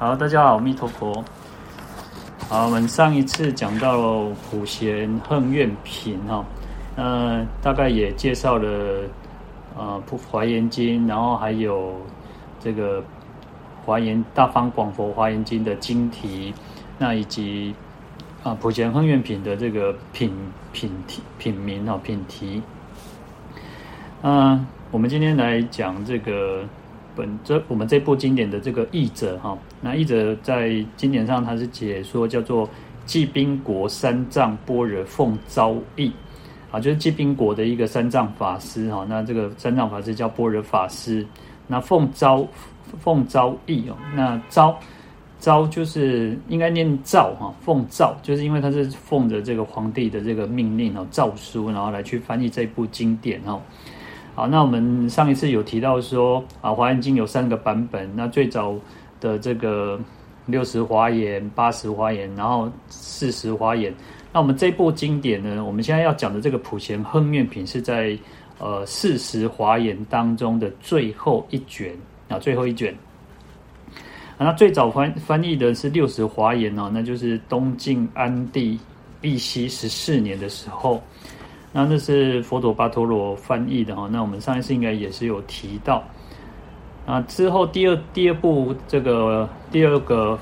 好，大家好，阿弥陀佛。好，我们上一次讲到了普贤横愿品哈，呃，大概也介绍了呃《普华严经》，然后还有这个《华严大方广佛华严经》的经题，那以及啊普贤横愿品的这个品品题品名哈品题。嗯、我们今天来讲这个。本这我们这部经典的这个译者哈，那译者在经典上他是解说叫做寂宾国三藏般若凤昭义啊，就是寂宾国的一个三藏法师哈，那这个三藏法师叫般若法师，那凤昭凤昭义哦，那昭昭就是应该念诏哈，凤诏就是因为他是奉着这个皇帝的这个命令哦诏书，然后来去翻译这部经典哦。好，那我们上一次有提到说啊，《华严经》有三个版本。那最早的这个六十华严、八十华严，然后四十华严。那我们这部经典呢，我们现在要讲的这个普贤横愿品是在呃四十华严当中的最后一卷啊，最后一卷。那最早翻翻译的是六十华严哦，那就是东晋安帝义熙十四年的时候。那那是佛陀巴陀罗翻译的哈，那我们上一次应该也是有提到。啊，之后第二第二部这个第二个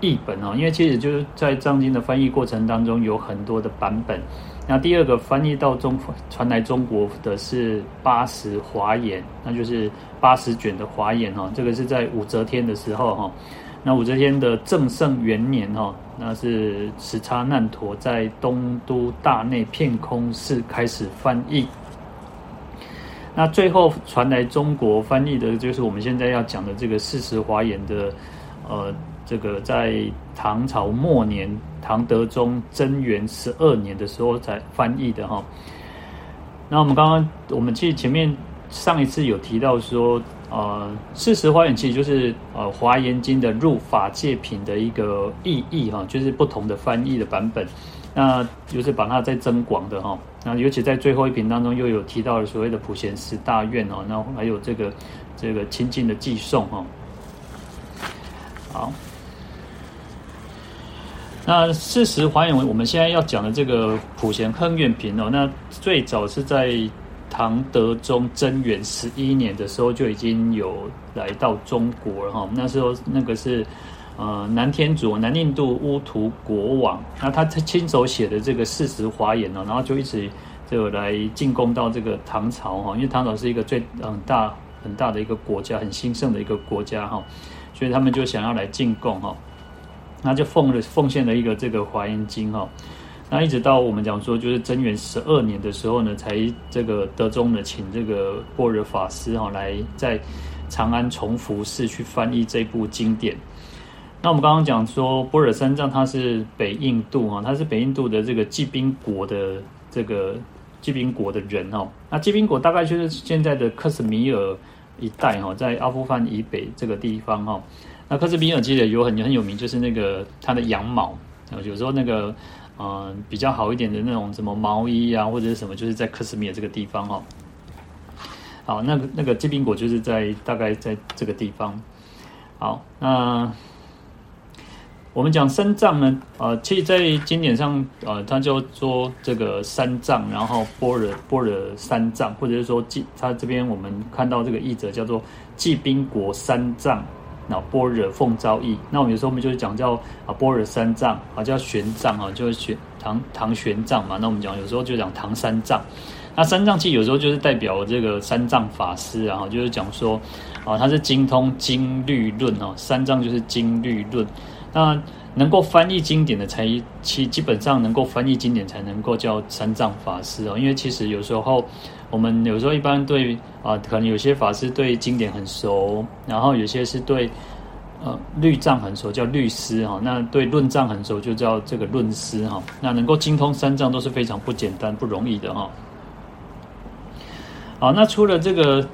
译本哦，因为其实就是在藏经的翻译过程当中有很多的版本。那第二个翻译到中传来中国的是八十华严，那就是八十卷的华严哈，这个是在武则天的时候哈。那武则天的正圣元年哈，那是匙叉难陀在东都大内片空寺开始翻译。那最后传来中国翻译的，就是我们现在要讲的这个四十华严的，呃，这个在唐朝末年，唐德宗贞元十二年的时候才翻译的哈。那我们刚刚，我们其实前面上一次有提到说。呃，四十华严其实就是呃《华严经》的入法界品的一个意义哈，就是不同的翻译的版本，那就是把它再增广的哈。那尤其在最后一品当中，又有提到了所谓的普贤十大愿哦，那还有这个这个清净的寄送哈。好，那四十华严，我们现在要讲的这个普贤横愿品哦，那最早是在。唐德宗贞元十一年的时候就已经有来到中国了哈，那时候那个是呃南天竺南印度乌图国王，那他亲手写的这个四十华严呢，然后就一直就来进贡到这个唐朝哈，因为唐朝是一个最很大很大的一个国家，很兴盛的一个国家哈，所以他们就想要来进贡哈，那就奉了奉献了一个这个华严经哈。那一直到我们讲说，就是贞元十二年的时候呢，才这个德宗呢，请这个般若法师哈来在长安崇福寺去翻译这部经典。那我们刚刚讲说，般若三藏他是北印度哈，他是北印度的这个寂宾国的这个寂宾国的人哦。那寂宾国大概就是现在的克什米尔一带哈，在阿富汗以北这个地方哈。那克什米尔记得有很很有名，就是那个他的羊毛，有时候那个。嗯，比较好一点的那种什么毛衣啊，或者是什么，就是在克什米尔这个地方哈。好，那个那个寂宾国就是在大概在这个地方。好，那我们讲三藏呢，呃，其实，在经典上，呃，它叫做这个三藏，然后般若般若三藏，或者是说寂，它这边我们看到这个译者叫做寂宾国三藏。那般若凤招义，那我们有时候我们就是讲叫啊般若三藏啊，叫玄奘啊，就是玄唐唐玄奘嘛。那我们讲有时候就讲唐三藏。那三藏其实有时候就是代表这个三藏法师啊，就是讲说啊，他是精通经律论哦，三藏就是经律论。那能够翻译经典的才其基本上能够翻译经典才能够叫三藏法师哦，因为其实有时候。我们有时候一般对啊，可能有些法师对经典很熟，然后有些是对呃律藏很熟，叫律师哈。那对论藏很熟，就叫这个论师哈。那能够精通三藏都是非常不简单、不容易的哈。好，那除了这个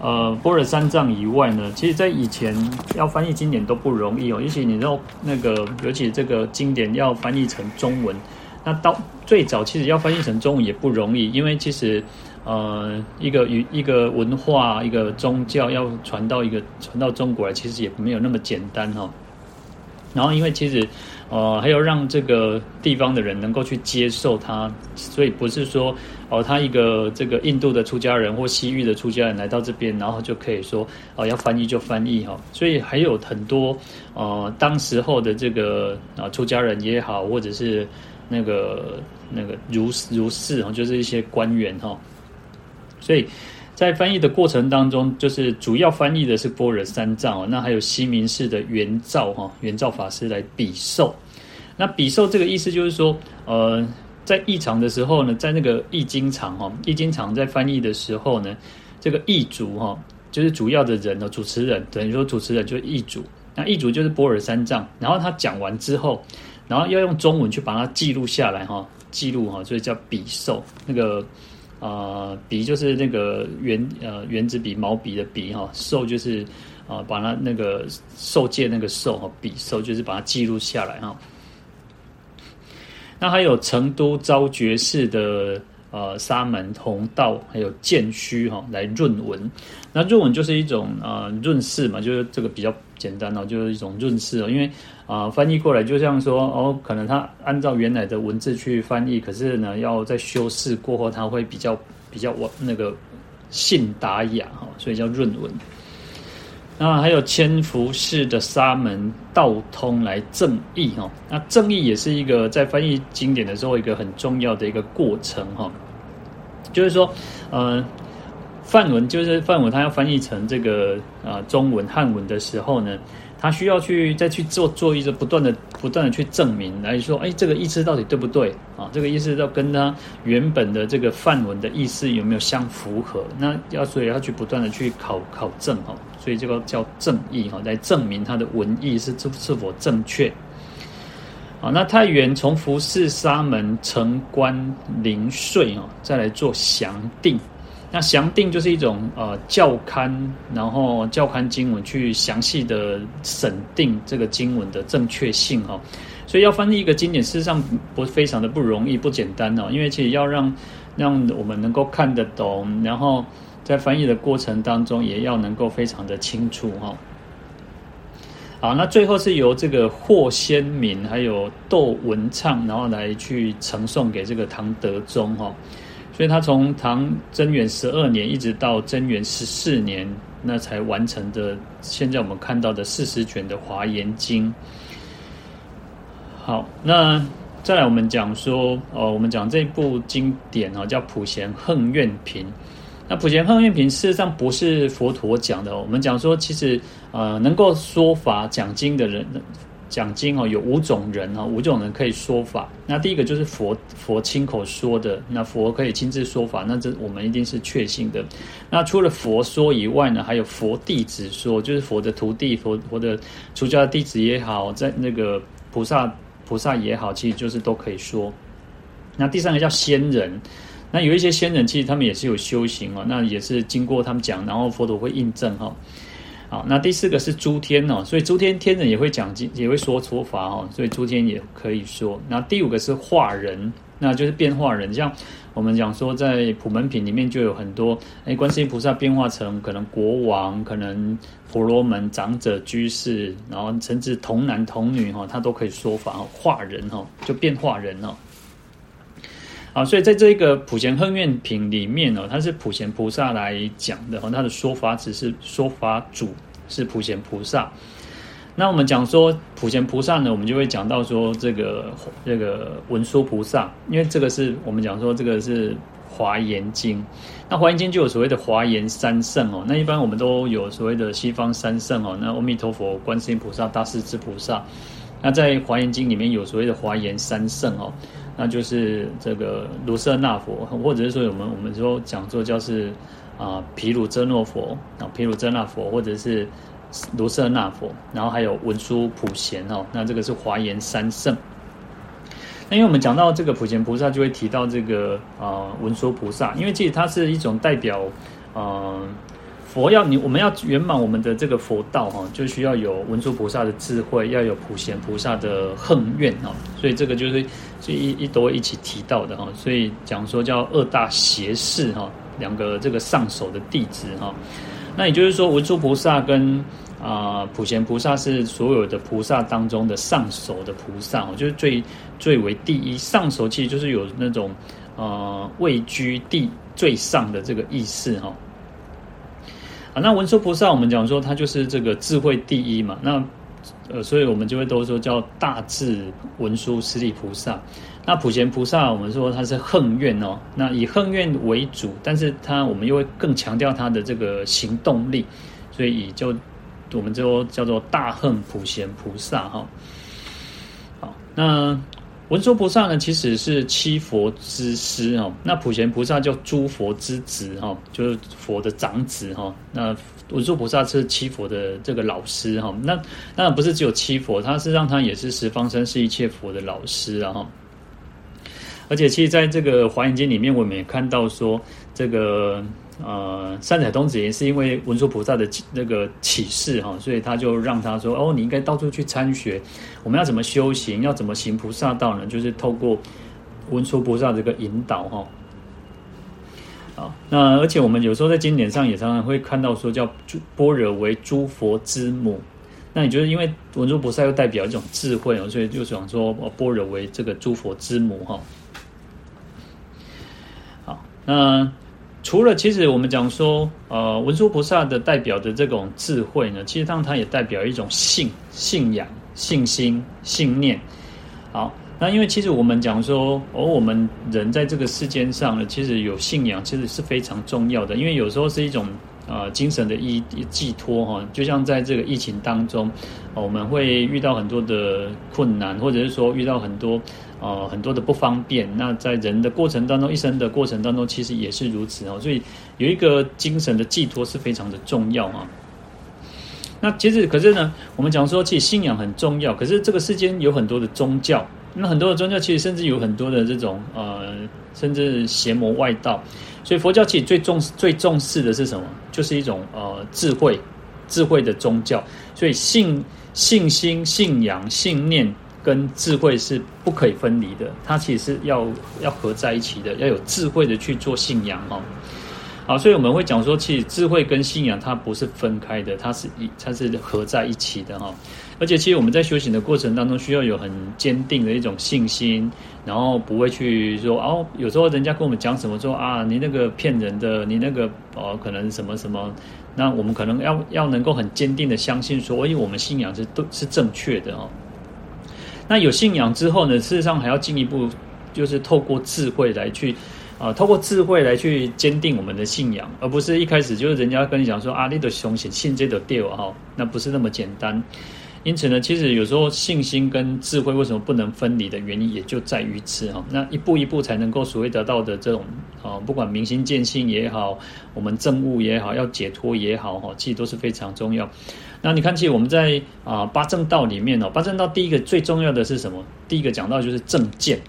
呃波若三藏以外呢，其实在以前要翻译经典都不容易哦。尤其你知道那个，尤其这个经典要翻译成中文，那到最早其实要翻译成中文也不容易，因为其实。呃，一个与一个文化、一个宗教要传到一个传到中国来，其实也没有那么简单哈、哦。然后因为其实。呃，还有让这个地方的人能够去接受他，所以不是说哦，他一个这个印度的出家人或西域的出家人来到这边，然后就可以说哦，要翻译就翻译哈。所以还有很多呃，当时候的这个啊出家人也好，或者是那个那个儒儒士哈，就是一些官员哈，所以。在翻译的过程当中，就是主要翻译的是波若三藏，那还有西明寺的圆照哈，圆照法师来比受。那比受这个意思就是说，呃，在译场的时候呢，在那个译经场哈，译经场在翻译的时候呢，这个译主哈，就是主要的人呢，主持人等于说主持人就是译主，那译主就是波若三藏。然后他讲完之后，然后要用中文去把它记录下来哈，记录哈，所以叫比受那个。呃，笔就是那个圆呃原子笔毛笔的笔哈，受就是啊把它那个兽界那个兽哈，笔兽就是把它记录下来哈。那还有成都昭觉寺的呃沙门同道，还有建虚哈来润文。那润文就是一种呃润饰嘛，就是这个比较简单哦，就是一种润饰哦，因为。啊，翻译过来就像说哦，可能他按照原来的文字去翻译，可是呢，要在修饰过后，它会比较比较那个信达雅哈，所以叫润文。那还有千福寺的沙门道通来正义哈，那正义也是一个在翻译经典的时候一个很重要的一个过程哈，就是说，呃，梵文就是梵文，它要翻译成这个啊中文汉文的时候呢。他需要去再去做做一个不断的不断的去证明，来说，哎，这个意思到底对不对啊？这个意思要跟他原本的这个范文的意思有没有相符合？那要所以要去不断的去考考证哈，所以这个叫正义哈，来证明他的文意是是是否正确。啊，那太原从福寺沙门城关临岁啊，再来做详定。那详定就是一种呃教刊，然后教刊经文去详细的审定这个经文的正确性哈，所以要翻译一个经典，事实上不非常的不容易，不简单哦，因为其实要让让我们能够看得懂，然后在翻译的过程当中也要能够非常的清楚哈。好，那最后是由这个霍先敏还有窦文畅，然后来去呈送给这个唐德宗哈。所以他从唐贞元十二年一直到贞元十四年，那才完成的。现在我们看到的四十卷的《华严经》。好，那再来我们讲说，哦，我们讲这部经典啊，叫《普贤行愿品》。那《普贤行愿品》事实上不是佛陀讲的。我们讲说，其实呃，能够说法讲经的人。讲经哦，有五种人哈，五种人可以说法。那第一个就是佛，佛亲口说的，那佛可以亲自说法，那这我们一定是确信的。那除了佛说以外呢，还有佛弟子说，就是佛的徒弟、佛佛的出家弟子也好，在那个菩萨菩萨也好，其实就是都可以说。那第三个叫仙人，那有一些仙人其实他们也是有修行哦，那也是经过他们讲，然后佛陀会印证哈。好，那第四个是诸天哦，所以诸天天人也会讲经，也会说说法哦，所以诸天也可以说。那第五个是化人，那就是变化人，像我们讲说在普门品里面就有很多，哎，观世音菩萨变化成可能国王，可能婆罗门长者居士，然后甚至童男童女哈，他都可以说法哦，化人哈，就变化人哦。啊，所以在这个普贤行愿品里面呢，它是普贤菩萨来讲的，哈，他的说法只是说法主是普贤菩萨。那我们讲说普贤菩萨呢，我们就会讲到说这个这个文殊菩萨，因为这个是我们讲说这个是华严经，那华严经就有所谓的华严三圣哦，那一般我们都有所谓的西方三圣哦，那阿弥陀佛、观世音菩萨、大势至菩萨，那在华严经里面有所谓的华严三圣哦。那就是这个卢舍那佛，或者是说我们我们说讲座叫是啊毗卢遮那佛啊毗卢遮那佛，或者是卢舍那佛，然后还有文殊普贤哦，那这个是华严三圣。那因为我们讲到这个普贤菩萨，就会提到这个啊文殊菩萨，因为其实它是一种代表啊。佛要你，我们要圆满我们的这个佛道哈，就需要有文殊菩萨的智慧，要有普贤菩萨的恨愿哈，所以这个就是这一一都会一起提到的哈，所以讲说叫二大邪士哈，两个这个上首的弟子哈，那也就是说文殊菩萨跟啊，普贤菩萨是所有的菩萨当中的上首的菩萨，就是最最为第一。上首其实就是有那种呃位居第最上的这个意思哈。啊，那文殊菩萨我们讲说他就是这个智慧第一嘛，那呃，所以我们就会都说叫大智文殊师利菩萨。那普贤菩萨我们说他是恨怨哦，那以恨怨为主，但是他我们又会更强调他的这个行动力，所以以就。我们就叫做大恨普贤菩萨哈，好，那文殊菩萨呢，其实是七佛之师哈，那普贤菩萨叫诸佛之子哈，就是佛的长子哈，那文殊菩萨是七佛的这个老师哈，那当然不是只有七佛，他是让他也是十方三世一切佛的老师啊哈，而且其实在这个华严经里面，我们也看到说这个。呃，善财童子也是因为文殊菩萨的那个启示哈，所以他就让他说：“哦，你应该到处去参学，我们要怎么修行，要怎么行菩萨道呢？就是透过文殊菩萨这个引导哈。”好，那而且我们有时候在经典上也常常会看到说，叫般若为诸佛之母。那你觉得，因为文殊菩萨又代表一种智慧哦，所以就想说，般若为这个诸佛之母哈。好，那。除了其实我们讲说，呃，文殊菩萨的代表的这种智慧呢，其实上它也代表一种信、信仰、信心、信念。好，那因为其实我们讲说，哦、我们人在这个世间上呢，其实有信仰其实是非常重要的，因为有时候是一种。呃，精神的依寄托哈，就像在这个疫情当中，我们会遇到很多的困难，或者是说遇到很多呃很多的不方便。那在人的过程当中，一生的过程当中，其实也是如此哦。所以有一个精神的寄托是非常的重要啊。那其实可是呢，我们讲说，其实信仰很重要。可是这个世间有很多的宗教，那很多的宗教其实甚至有很多的这种呃，甚至邪魔外道。所以佛教其实最重视最重视的是什么？就是一种呃智慧，智慧的宗教。所以信信心、信仰、信念跟智慧是不可以分离的，它其实是要要合在一起的，要有智慧的去做信仰哦。好，所以我们会讲说，其实智慧跟信仰它不是分开的，它是一它是合在一起的哈。而且，其实我们在修行的过程当中，需要有很坚定的一种信心，然后不会去说哦，有时候人家跟我们讲什么说啊，你那个骗人的，你那个哦，可能什么什么，那我们可能要要能够很坚定的相信说，哎我们信仰是都是正确的哦。那有信仰之后呢，事实上还要进一步，就是透过智慧来去啊，透过智慧来去坚定我们的信仰，而不是一开始就是人家跟你讲说啊，你的相信信这的对哈，那不是那么简单。因此呢，其实有时候信心跟智慧为什么不能分离的原因，也就在于此哈。那一步一步才能够所谓得到的这种啊，不管明心见性也好，我们证悟也好，要解脱也好哈，其实都是非常重要。那你看，其实我们在啊八正道里面哦，八正道第一个最重要的是什么？第一个讲到就是正见，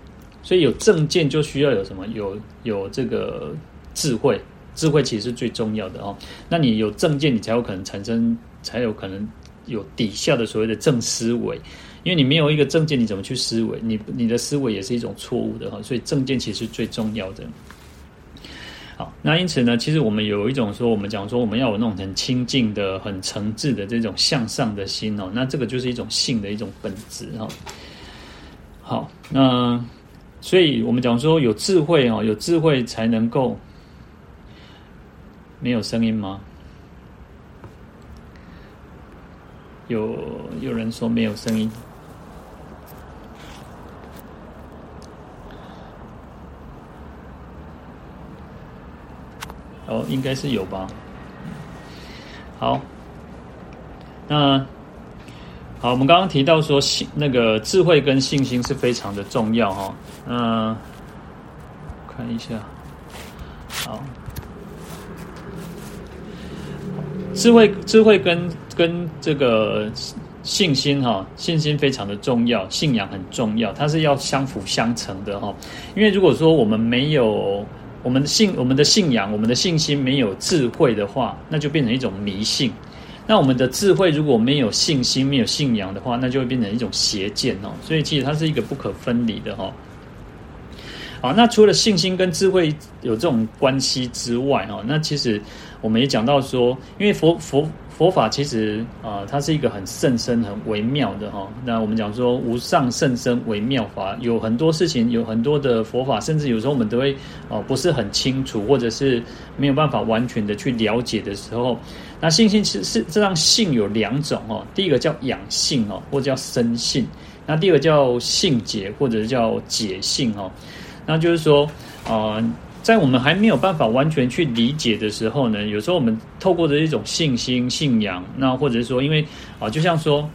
所以有正见就需要有什么？有有这个智慧，智慧其实是最重要的哦。那你有正见，你才有可能产生，才有可能。有底下的所谓的正思维，因为你没有一个正见，你怎么去思维？你你的思维也是一种错误的哈，所以正见其实最重要的。那因此呢，其实我们有一种说，我们讲说我们要有那种很清净的、很诚挚的这种向上的心哦，那这个就是一种性的一种本质哈。好，那所以我们讲说有智慧哦，有智慧才能够没有声音吗？有有人说没有声音，哦，应该是有吧。好，那好，我们刚刚提到说信那个智慧跟信心是非常的重要哈。嗯，看一下，好，智慧智慧跟。跟这个信心哈，信心非常的重要，信仰很重要，它是要相辅相成的哈。因为如果说我们没有我们的信，我们的信仰，我们的信心没有智慧的话，那就变成一种迷信。那我们的智慧如果没有信心，没有信仰的话，那就会变成一种邪见哦。所以其实它是一个不可分离的哈。好，那除了信心跟智慧有这种关系之外哦，那其实我们也讲到说，因为佛佛。佛法其实啊、它是一个很甚深、很微妙的哈。那我们讲说无上甚深微妙法，有很多事情，有很多的佛法，甚至有时候我们都会哦、不是很清楚，或者是没有办法完全的去了解的时候，那信心其实是这样，性有两种哦。第一个叫养性哦，或者叫生性；那第二个叫性解，或者叫解性哦。那就是说啊。在我们还没有办法完全去理解的时候呢，有时候我们透过的一种信心、信仰，那或者是说，因为啊，就像说。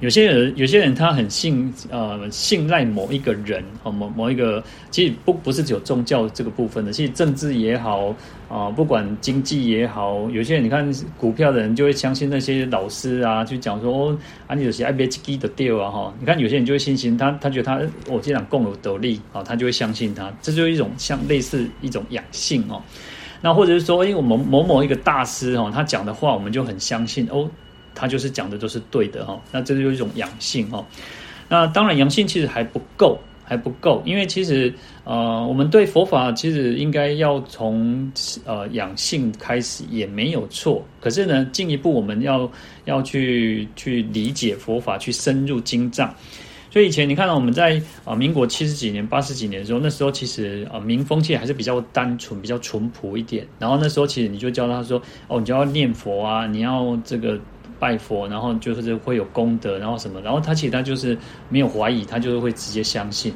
有些人，有些人他很信，呃，信赖某一个人，哦，某某一个，其实不不是只有宗教这个部分的，其实政治也好，啊、不管经济也好，有些人你看股票的人就会相信那些老师啊，去讲说哦，啊，你有些爱别基的 deal 啊，哈，你看有些人就会信心，他他觉得他我这样共有得利，啊，他就会相信他，这就是一种像类似一种养性哦，那或者是说，因为我们某某一个大师哦，他讲的话，我们就很相信哦。他就是讲的都是对的哈，那这就是一种养性哈。那当然养性其实还不够，还不够，因为其实呃，我们对佛法其实应该要从呃养性开始也没有错。可是呢，进一步我们要要去去理解佛法，去深入经藏。所以以前你看到我们在啊民国七十几年、八十几年的时候，那时候其实啊民风气还是比较单纯、比较淳朴一点。然后那时候其实你就教他说哦，你就要念佛啊，你要这个。拜佛，然后就是会有功德，然后什么，然后他其实他就是没有怀疑，他就是会直接相信。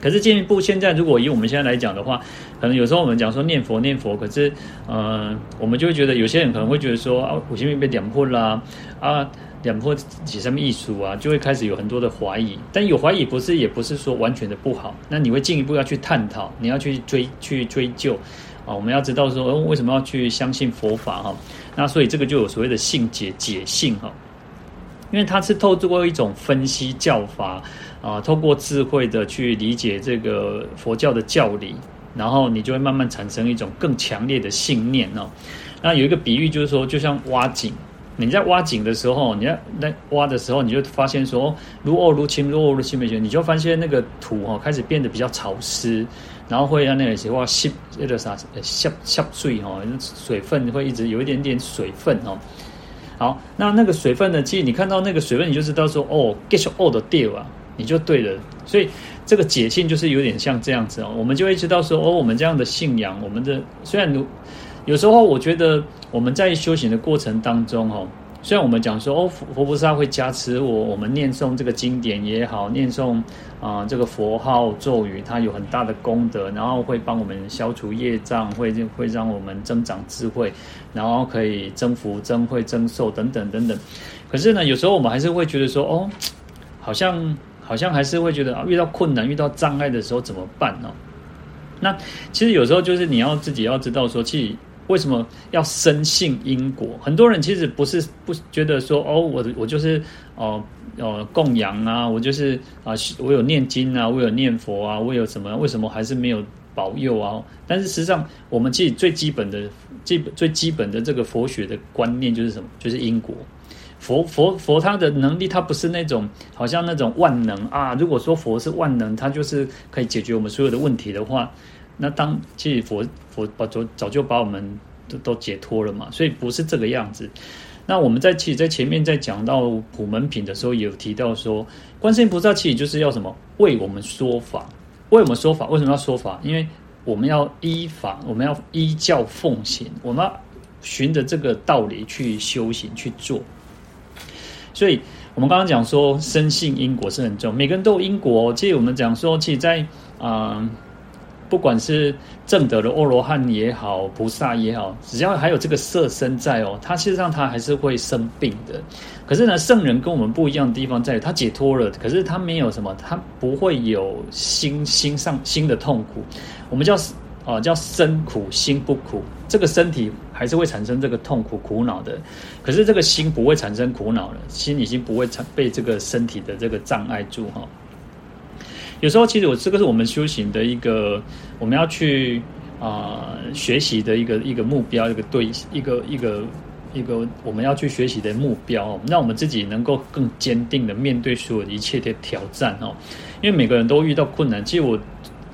可是进一步，现在如果以我们现在来讲的话，可能有时候我们讲说念佛念佛，可是呃，我们就会觉得有些人可能会觉得说啊，我前面被点破啦，啊，点破几什么艺术啊，就会开始有很多的怀疑。但有怀疑不是也不是说完全的不好，那你会进一步要去探讨，你要去追去追究。啊，我们要知道说，为什么要去相信佛法哈？那所以这个就有所谓的信解解性哈，因为它是透过一种分析教法啊，透过智慧的去理解这个佛教的教理，然后你就会慢慢产生一种更强烈的信念哦。那有一个比喻就是说，就像挖井，你在挖井的时候，你在在挖的时候，你就发现说，如恶如清，如恶如清没你就发现那个土哈开始变得比较潮湿。然后会让那个什么吸那个啥吸吸水哈，水分会一直有一点点水分哦。好，那那个水分呢？其实你看到那个水分，你就知道说哦，get all the deal 啊，你就对了。所以这个解性就是有点像这样子哦。我们就会知道说哦，我们这样的信仰，我们的虽然有有时候我觉得我们在修行的过程当中哦。虽然我们讲说哦，佛菩萨会加持我，我们念诵这个经典也好，念诵啊、呃、这个佛号咒语，它有很大的功德，然后会帮我们消除业障，会会让我们增长智慧，然后可以增福、增慧、增寿等等等等。可是呢，有时候我们还是会觉得说，哦，好像好像还是会觉得啊，遇到困难、遇到障碍的时候怎么办呢？那其实有时候就是你要自己要知道说，其实。为什么要深信因果？很多人其实不是不觉得说哦，我我就是哦哦供养啊，我就是啊，我有念经啊，我有念佛啊，我有什么？为什么还是没有保佑啊？但是实际上，我们其实最基本的、基本最基本的这个佛学的观念就是什么？就是因果。佛佛佛，他的能力，他不是那种好像那种万能啊。如果说佛是万能，他就是可以解决我们所有的问题的话。那当其实佛佛把早早就把我们都都解脱了嘛，所以不是这个样子。那我们在其实，在前面在讲到普门品的时候，也有提到说，观世音菩萨其实就是要什么为我们说法，为我们说法。为什么要说法？因为我们要依法，我们要依教奉行，我们要循着这个道理去修行去做。所以我们刚刚讲说，深信因果是很重，每个人都有因果。其实我们讲说，其实在啊。不管是正得的阿罗汉也好，菩萨也好，只要还有这个色身在哦，他事实上他还是会生病的。可是呢，圣人跟我们不一样的地方在于，他解脱了，可是他没有什么，他不会有心心上心的痛苦。我们叫啊叫身苦心不苦，这个身体还是会产生这个痛苦苦恼的，可是这个心不会产生苦恼了，心已经不会被这个身体的这个障碍住哈。有时候，其实我这个是我们修行的一个，我们要去啊、学习的一个一个目标，一个对一个一个一个我们要去学习的目标，让我们自己能够更坚定的面对所有一切的挑战哦。因为每个人都遇到困难，其实我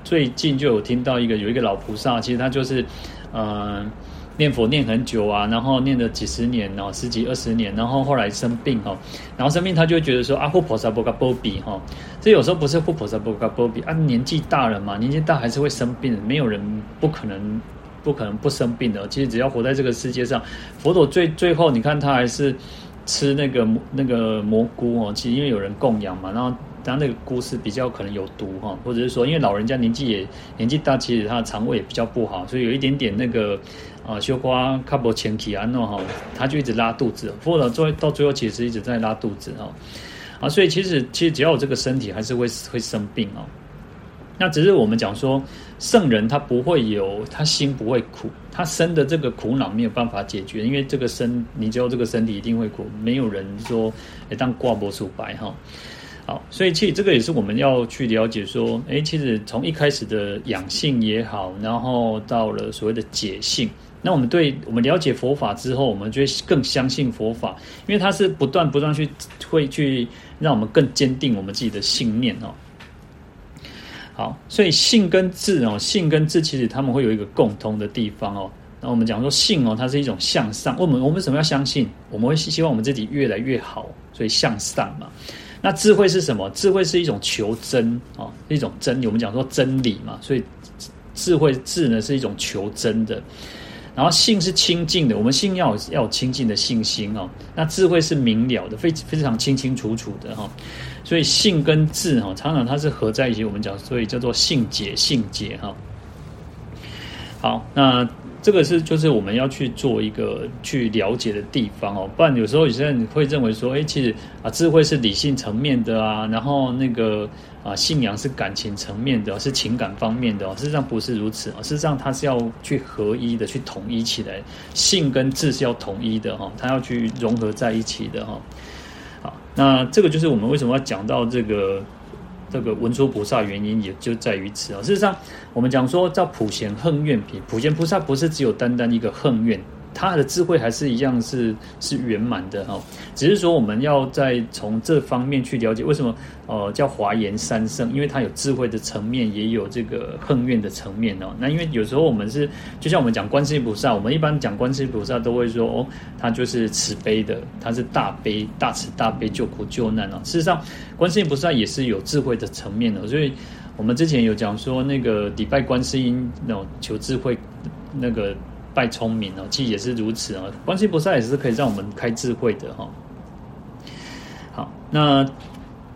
最近就有听到一个有一个老菩萨，其实他就是嗯。念佛念很久啊，然后念了几十年哦，十几二十年，然后后来生病哦，然后生病他就会觉得说啊，护菩萨不甲保庇哈，这有时候不是护菩萨不甲保庇啊，年纪大了嘛，年纪大还是会生病，没有人不可能不可能不生病的。其实只要活在这个世界上，佛陀最最后你看他还是吃那个那个蘑菇哦，其实因为有人供养嘛，然后。当那个菇是比较可能有毒哈，或者是说，因为老人家年纪也年纪大，其实他的肠胃也比较不好，所以有一点点那个啊，修花卡波前期啊，那哈，他就一直拉肚子，或者最到最后其实一直在拉肚子哈，啊，所以其实其实只要有这个身体，还是会会生病哦。那只是我们讲说，圣人他不会有，他心不会苦，他生的这个苦恼没有办法解决，因为这个身，你只有这个身体一定会苦，没有人说哎当挂波数白哈。好，所以其实这个也是我们要去了解说，诶，其实从一开始的养性也好，然后到了所谓的解性，那我们对我们了解佛法之后，我们就会更相信佛法，因为它是不断不断去会去让我们更坚定我们自己的信念哦。好，所以性跟智哦，性跟智其实他们会有一个共通的地方哦。那我们讲说性哦，它是一种向上，我们我们为什么要相信？我们会希望我们自己越来越好，所以向上嘛。那智慧是什么？智慧是一种求真啊，一种真理。我们讲说真理嘛，所以智慧智呢是一种求真的。然后性是清净的，我们性要有要有清净的信心哦。那智慧是明了的，非非常清清楚楚的哈。所以性跟智哈，常常它是合在一起。我们讲，所以叫做性解性解哈。好，那。这个是就是我们要去做一个去了解的地方哦，不然有时候有些人会认为说，哎，其实啊，智慧是理性层面的啊，然后那个啊，信仰是感情层面的，是情感方面的哦。事实上不是如此啊，事实上它是要去合一的，去统一起来，性跟智是要统一的哈，它要去融合在一起的哈。好，那这个就是我们为什么要讲到这个。这个文殊菩萨原因也就在于此啊。事实上，我们讲说叫普贤恨怨品，普贤菩萨不是只有单单一个恨怨。他的智慧还是一样是是圆满的哈，只是说我们要再从这方面去了解为什么呃叫华严三圣，因为它有智慧的层面，也有这个恨怨的层面哦。那因为有时候我们是就像我们讲观世音菩萨，我们一般讲观世音菩萨都会说哦，他就是慈悲的，他是大悲大慈大悲救苦救难哦。事实上，观世音菩萨也是有智慧的层面的，所以我们之前有讲说那个礼拜观世音那种求智慧那个。拜聪明哦，其实也是如此啊。观世音菩萨也是可以让我们开智慧的哈。好，那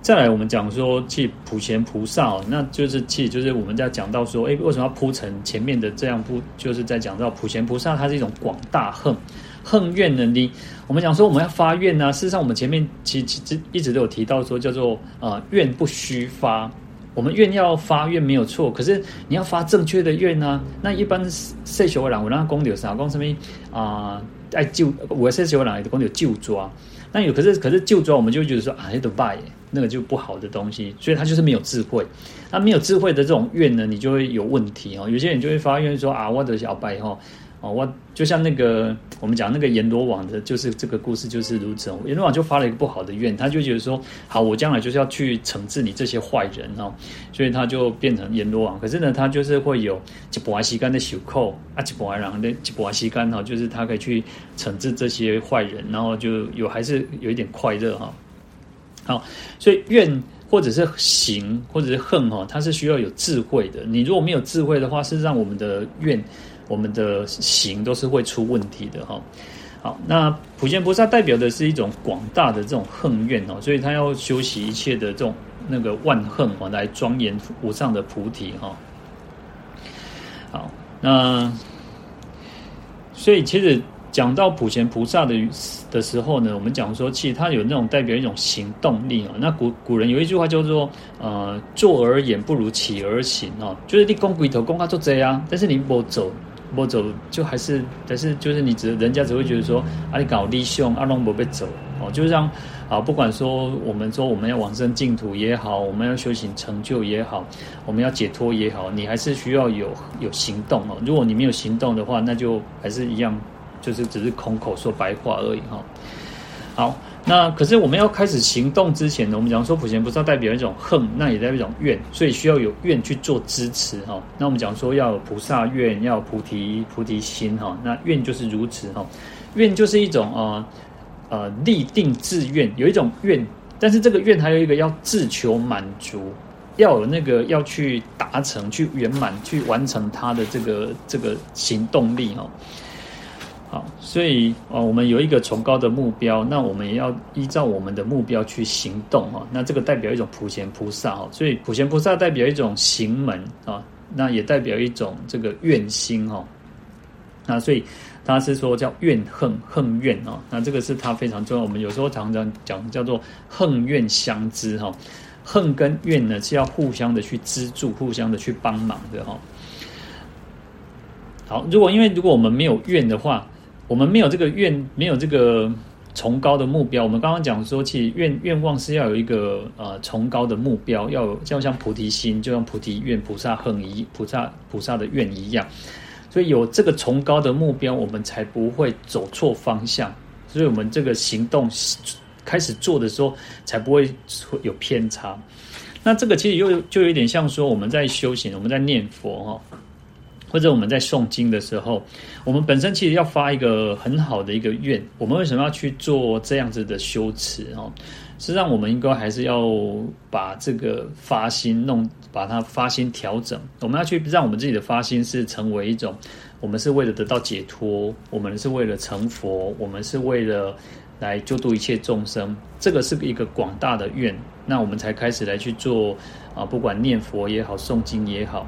再来我们讲说，去普贤菩萨哦，那就是其实就是我们在讲到说，哎，为什么要铺陈前面的这样铺，就是在讲到普贤菩萨，它是一种广大恨恨怨能力。我们讲说我们要发愿呢、事实上我们前面其实其实一直都有提到说，叫做啊愿不虚发。我们愿要发愿没有错，可是你要发正确的愿呢、啊？那一般世俗的人，我让他讲有啥？讲什么啊？爱救我世俗的人，讲有救抓。那有可是可是救抓，我们就觉得说啊，那个败，那个就不好的东西，所以他就是没有智慧。那没有智慧的这种愿呢，你就会有问题哦。有些人就会发愿说啊，我的小白哈。哦，我就像那个我们讲那个阎罗王的，就是这个故事就是如此。阎罗王就发了一个不好的愿，他就觉得说，好，我将来就是要去惩治你这些坏人哦，所以他就变成阎罗王。可是呢，他就是会有一波西干的袖扣啊，一波然后的一波西干哈，就是他可以去惩治这些坏人，然后就有还是有一点快乐哈。好，所以愿或者是行或者是恨哈，它是需要有智慧的。你如果没有智慧的话，是让我们的愿。我们的行都是会出问题的哈。好，那普贤菩萨代表的是一种广大的这种恨怨哦，所以他要修习一切的这种那个万恨哦，来庄严无上的菩提哈。好，那所以其实讲到普贤菩萨的的时候呢，我们讲说，其实他有那种代表一种行动力哦。那古古人有一句话叫做呃，坐而言不如起而行哦，就是你讲鬼头讲他做这样，但是你不走。不走就还是，但是就是你只人家只会觉得说，啊你搞利凶，阿龙不被走哦，就让啊不管说我们说我们要往生净土也好，我们要修行成就也好，我们要解脱也好，你还是需要有有行动哦。如果你没有行动的话，那就还是一样，就是只是空口说白话而已哈。好，那可是我们要开始行动之前呢，我们讲说普贤菩萨代表一种恨，那也代表一种愿，所以需要有愿去做支持哈。那我们讲说要有菩萨愿，要有菩提菩提心哈。那愿就是如此哈，愿就是一种呃呃立定志愿，有一种愿，但是这个愿还有一个要自求满足，要有那个要去达成、去圆满、去完成它的这个这个行动力哈。好，所以啊，我们有一个崇高的目标，那我们也要依照我们的目标去行动哦。那这个代表一种普贤菩萨哈，所以普贤菩萨代表一种行门啊，那也代表一种这个愿心哈。那所以他是说叫怨恨恨怨啊，那这个是他非常重要。我们有时候常常讲叫做恨怨相知哈，恨跟怨呢是要互相的去资助，互相的去帮忙的哈。好，如果因为如果我们没有怨的话，我们没有这个愿，没有这个崇高的目标。我们刚刚讲说，其实愿愿望是要有一个呃崇高的目标，要有就像菩提心，就像菩提愿、菩萨恨一菩萨菩萨的愿一样。所以有这个崇高的目标，我们才不会走错方向。所以我们这个行动开始做的时候，才不会有偏差。那这个其实又就有点像说，我们在修行，我们在念佛哈。或者我们在诵经的时候，我们本身其实要发一个很好的一个愿。我们为什么要去做这样子的修持？哦，实际上我们应该还是要把这个发心弄，把它发心调整。我们要去让我们自己的发心是成为一种，我们是为了得到解脱，我们是为了成佛，我们是为了来救度一切众生。这个是一个广大的愿，那我们才开始来去做啊，不管念佛也好，诵经也好，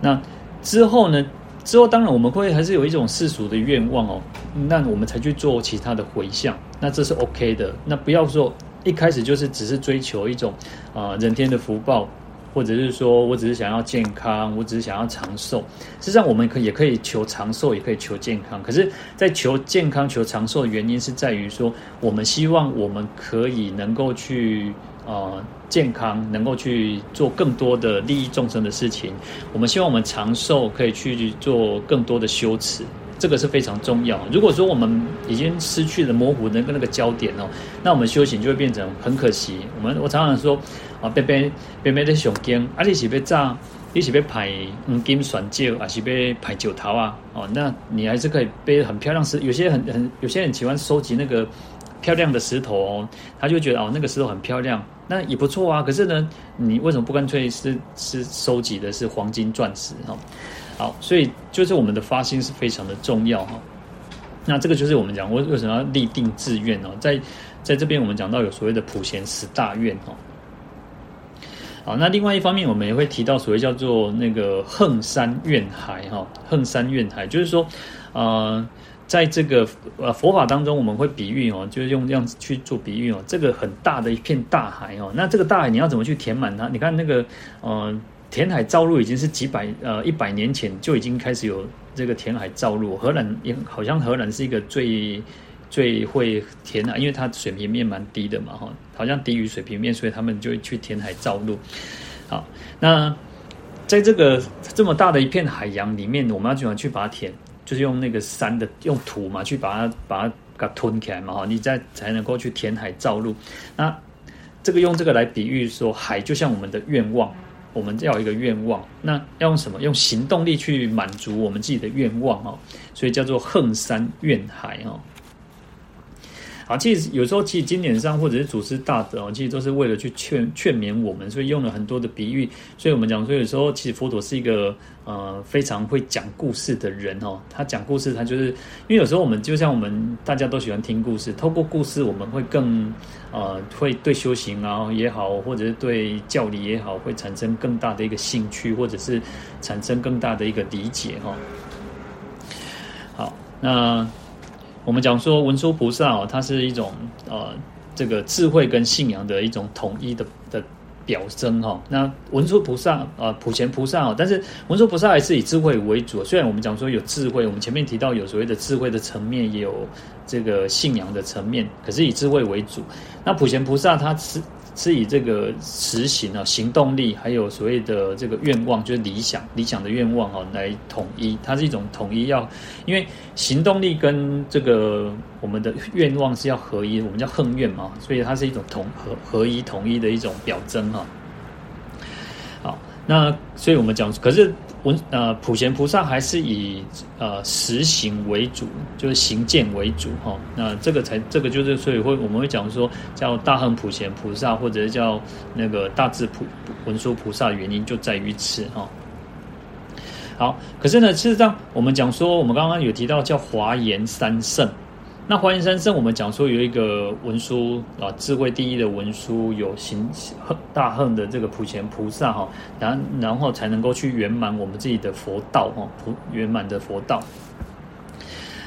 那。之后呢？之后当然我们会还是有一种世俗的愿望哦，那我们才去做其他的回向，那这是 OK 的。那不要说一开始就是只是追求一种啊、人天的福报，或者是说我只是想要健康，我只是想要长寿。实际上我们可也可以求长寿，也可以求健康。可是，在求健康、求长寿的原因是在于说，我们希望我们可以能够去。呃，健康能够去做更多的利益众生的事情，我们希望我们长寿可以去做更多的修持，这个是非常重要。如果说我们已经失去了模糊的那个焦点哦，那我们修行就会变成很可惜。我们我常常说啊，别别别别的上经，啊你是要炸，你是要排黄金选酒，还是要排酒桃啊？哦，那你还是可以背很漂亮是有些很很有些人喜欢收集那个。漂亮的石头哦，他就觉得哦，那个石头很漂亮，那也不错啊。可是呢，你为什么不干脆是是收集的是黄金钻石哈？好，所以就是我们的发心是非常的重要哈。那这个就是我们讲为为什么要立定志愿哦，在在这边我们讲到有所谓的普贤十大愿哦。好，那另外一方面我们也会提到所谓叫做那个横山怨海哈，横山怨海就是说，呃。在这个呃佛法当中，我们会比喻哦，就是用这样子去做比喻哦。这个很大的一片大海哦，那这个大海你要怎么去填满它？你看那个呃填海造陆已经是几百呃一百年前就已经开始有这个填海造陆。荷兰也好像荷兰是一个最最会填海，因为它水平面蛮低的嘛哈，好像低于水平面，所以他们就去填海造陆。好，那在这个这么大的一片海洋里面，我们要怎么去把它填？就是用那个山的用土嘛，去把它把它给吞起来嘛，哈，你再才能够去填海造陆。那这个用这个来比喻说，海就像我们的愿望，我们要一个愿望，那要用什么？用行动力去满足我们自己的愿望哦，所以叫做横山怨海哦。啊，其实有时候，其实经典上或者是祖师大德哦，其实都是为了去劝劝勉我们，所以用了很多的比喻。所以我们讲说，有时候其实佛陀是一个呃非常会讲故事的人哦。他讲故事，他就是因为有时候我们就像我们大家都喜欢听故事，透过故事我们会更呃会对修行啊也好，或者是对教理也好，会产生更大的一个兴趣，或者是产生更大的一个理解哈。好，那。我们讲说文殊菩萨哦，它是一种呃，这个智慧跟信仰的一种统一的的表征哈。那文殊菩萨啊、呃，普贤菩萨哦，但是文殊菩萨还是以智慧为主。虽然我们讲说有智慧，我们前面提到有所谓的智慧的层面，也有这个信仰的层面，可是以智慧为主。那普贤菩萨他是是以这个实行啊行动力，还有所谓的这个愿望，就是理想理想的愿望啊，来统一。它是一种统一要，因为行动力跟这个我们的愿望是要合一，我们叫横愿嘛，所以它是一种统合合一统一的一种表征哈。好，那所以我们讲，可是。文呃，普贤菩萨还是以呃实行为主，就是行见为主哈。那这个才这个就是，所以会我们会讲说叫大横普贤菩萨，或者是叫那个大智普文殊菩萨，原因就在于此哈。好，可是呢，事实上我们讲说，我们刚刚有提到叫华严三圣。那华严三圣，我们讲说有一个文殊啊，智慧第一的文殊，有行大恨的这个普贤菩萨哈，然然后才能够去圆满我们自己的佛道哈，普圆满的佛道。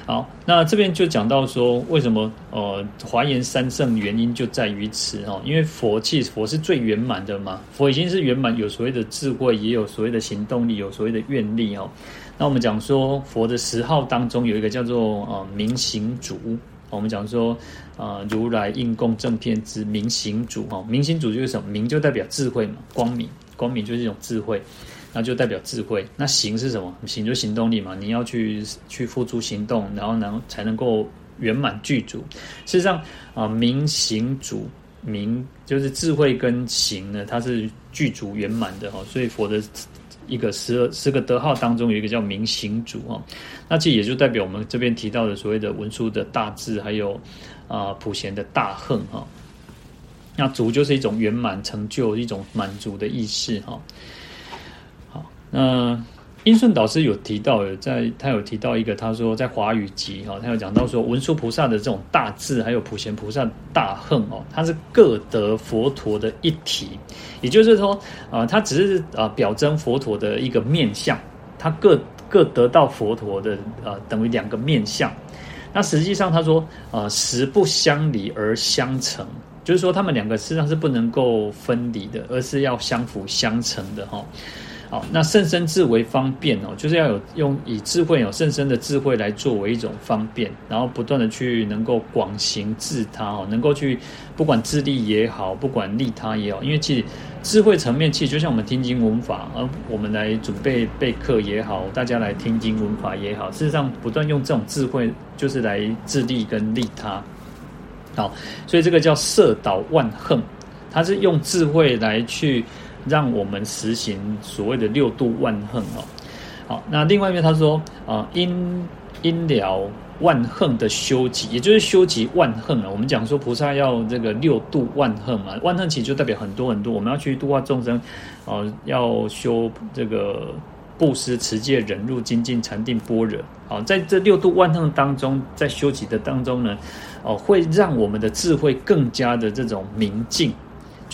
好，那这边就讲到说，为什么呃华严三圣原因就在于此哈，因为佛其实佛是最圆满的嘛，佛已经是圆满，有所谓的智慧，也有所谓的行动力，有所谓的愿力哦。那我们讲说佛的十号当中有一个叫做呃明行主，我们讲说呃如来应供正遍知明行主哈，明行主就是什么？明就代表智慧嘛，光明，光明就是一种智慧，那就代表智慧。那行是什么？行就行动力嘛，你要去去付诸行动，然后能才能够圆满具足。事实上啊、明行主明就是智慧跟行呢，它是具足圆满的哈，所以佛的。一个十十个德号当中有一个叫明行主啊，那这也就代表我们这边提到的所谓的文殊的大智，还有啊、普贤的大恨哈。那主就是一种圆满成就，一种满足的意识哈。好，那。英顺导师有提到，在他有提到一个，他说在华语集哈，他有讲到说文殊菩萨的这种大智，还有普贤菩萨大恨哦，它是各得佛陀的一体，也就是说啊，它只是啊表征佛陀的一个面相，它各各得到佛陀的啊等于两个面相。那实际上他说啊，实不相离而相成，就是说他们两个实际上是不能够分离的，而是要相辅相成的哈。好，那甚深智为方便哦，就是要有用以智慧有甚深的智慧来作为一种方便，然后不断的去能够广行自他哦，能够去不管自利也好，不管利他也好，因为其实智慧层面其实就像我们听经闻法，而我们来准备备课也好，大家来听经闻法也好，事实上不断用这种智慧就是来自利跟利他。好，所以这个叫摄导万恨，它是用智慧来去。让我们实行所谓的六度万恨哦，好，那另外一面他说啊，因因了万恨的修集，也就是修集万恨啊。我们讲说菩萨要这个六度万恨嘛，万恨其实就代表很多很多，我们要去度化众生，哦，要修这个布施、持戒、忍辱、精进、禅定、般若。好，在这六度万恨当中，在修集的当中呢，哦，会让我们的智慧更加的这种明净。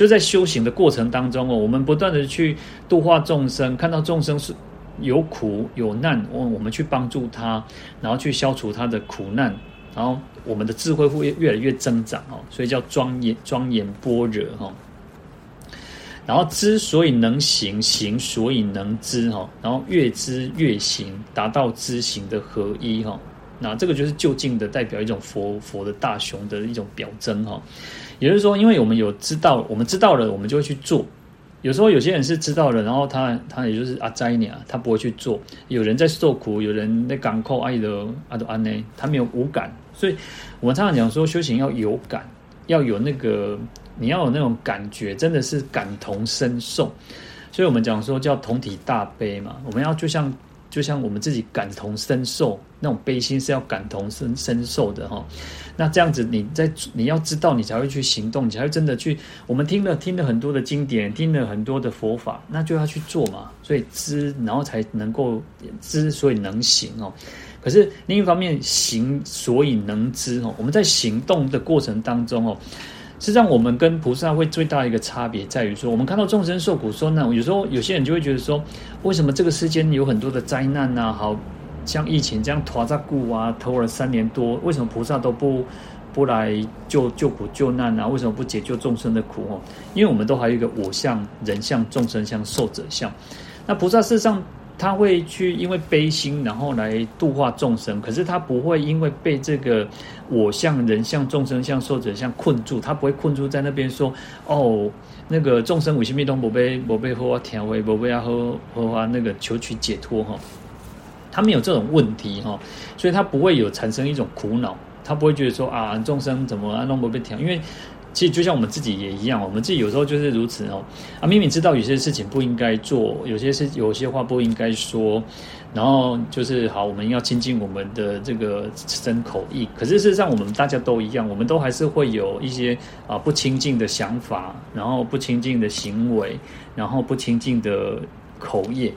就在修行的过程当中哦，我们不断的去度化众生，看到众生是有苦有难，我我们去帮助他，然后去消除他的苦难，然后我们的智慧会越来越增长哦，所以叫庄严庄严般若哈。然后知所以能行，行所以能知哈，然后越知越行，达到知行的合一哈。那这个就是就近的代表一种佛佛的大雄的一种表征哈。也就是说，因为我们有知道，我们知道了，我们就会去做。有时候有些人是知道了，然后他他也就是阿斋尼啊，他不会去做。有人在受苦，有人在港口爱的阿多安呢，他没有无感。所以我们常常讲说，修行要有感，要有那个你要有那种感觉，真的是感同身受。所以我们讲说叫同体大悲嘛，我们要就像。就像我们自己感同身受，那种悲心是要感同身身受的哈。那这样子，你在你要知道，你才会去行动，你才会真的去。我们听了听了很多的经典，听了很多的佛法，那就要去做嘛。所以知，然后才能够知，所以能行哦。可是另一方面，行所以能知哦。我们在行动的过程当中哦。实际上，我们跟菩萨会最大的一个差别在于说，我们看到众生受苦受难，有时候有些人就会觉得说，为什么这个世间有很多的灾难啊？好像疫情这样拖扎固啊，拖了三年多，为什么菩萨都不不来救救苦救难啊？为什么不解救众生的苦哦？因为我们都还有一个我相、人相、众生相、寿者相。那菩萨事实上，他会去因为悲心，然后来度化众生。可是他不会因为被这个我相、人相、众生相、受者相困住，他不会困住在那边说哦，那个众生为什么都不被不被好好调为，不被要好好啊那个求取解脱哈。他没有这种问题哈，所以他不会有产生一种苦恼，他不会觉得说啊众生怎么啊弄不被调，因为。其实就像我们自己也一样，我们自己有时候就是如此哦。啊，明明知道有些事情不应该做，有些事有些话不应该说，然后就是好，我们要亲近我们的这个身口意。可是事实上，我们大家都一样，我们都还是会有一些啊不亲近的想法，然后不亲近的行为，然后不亲近的口业。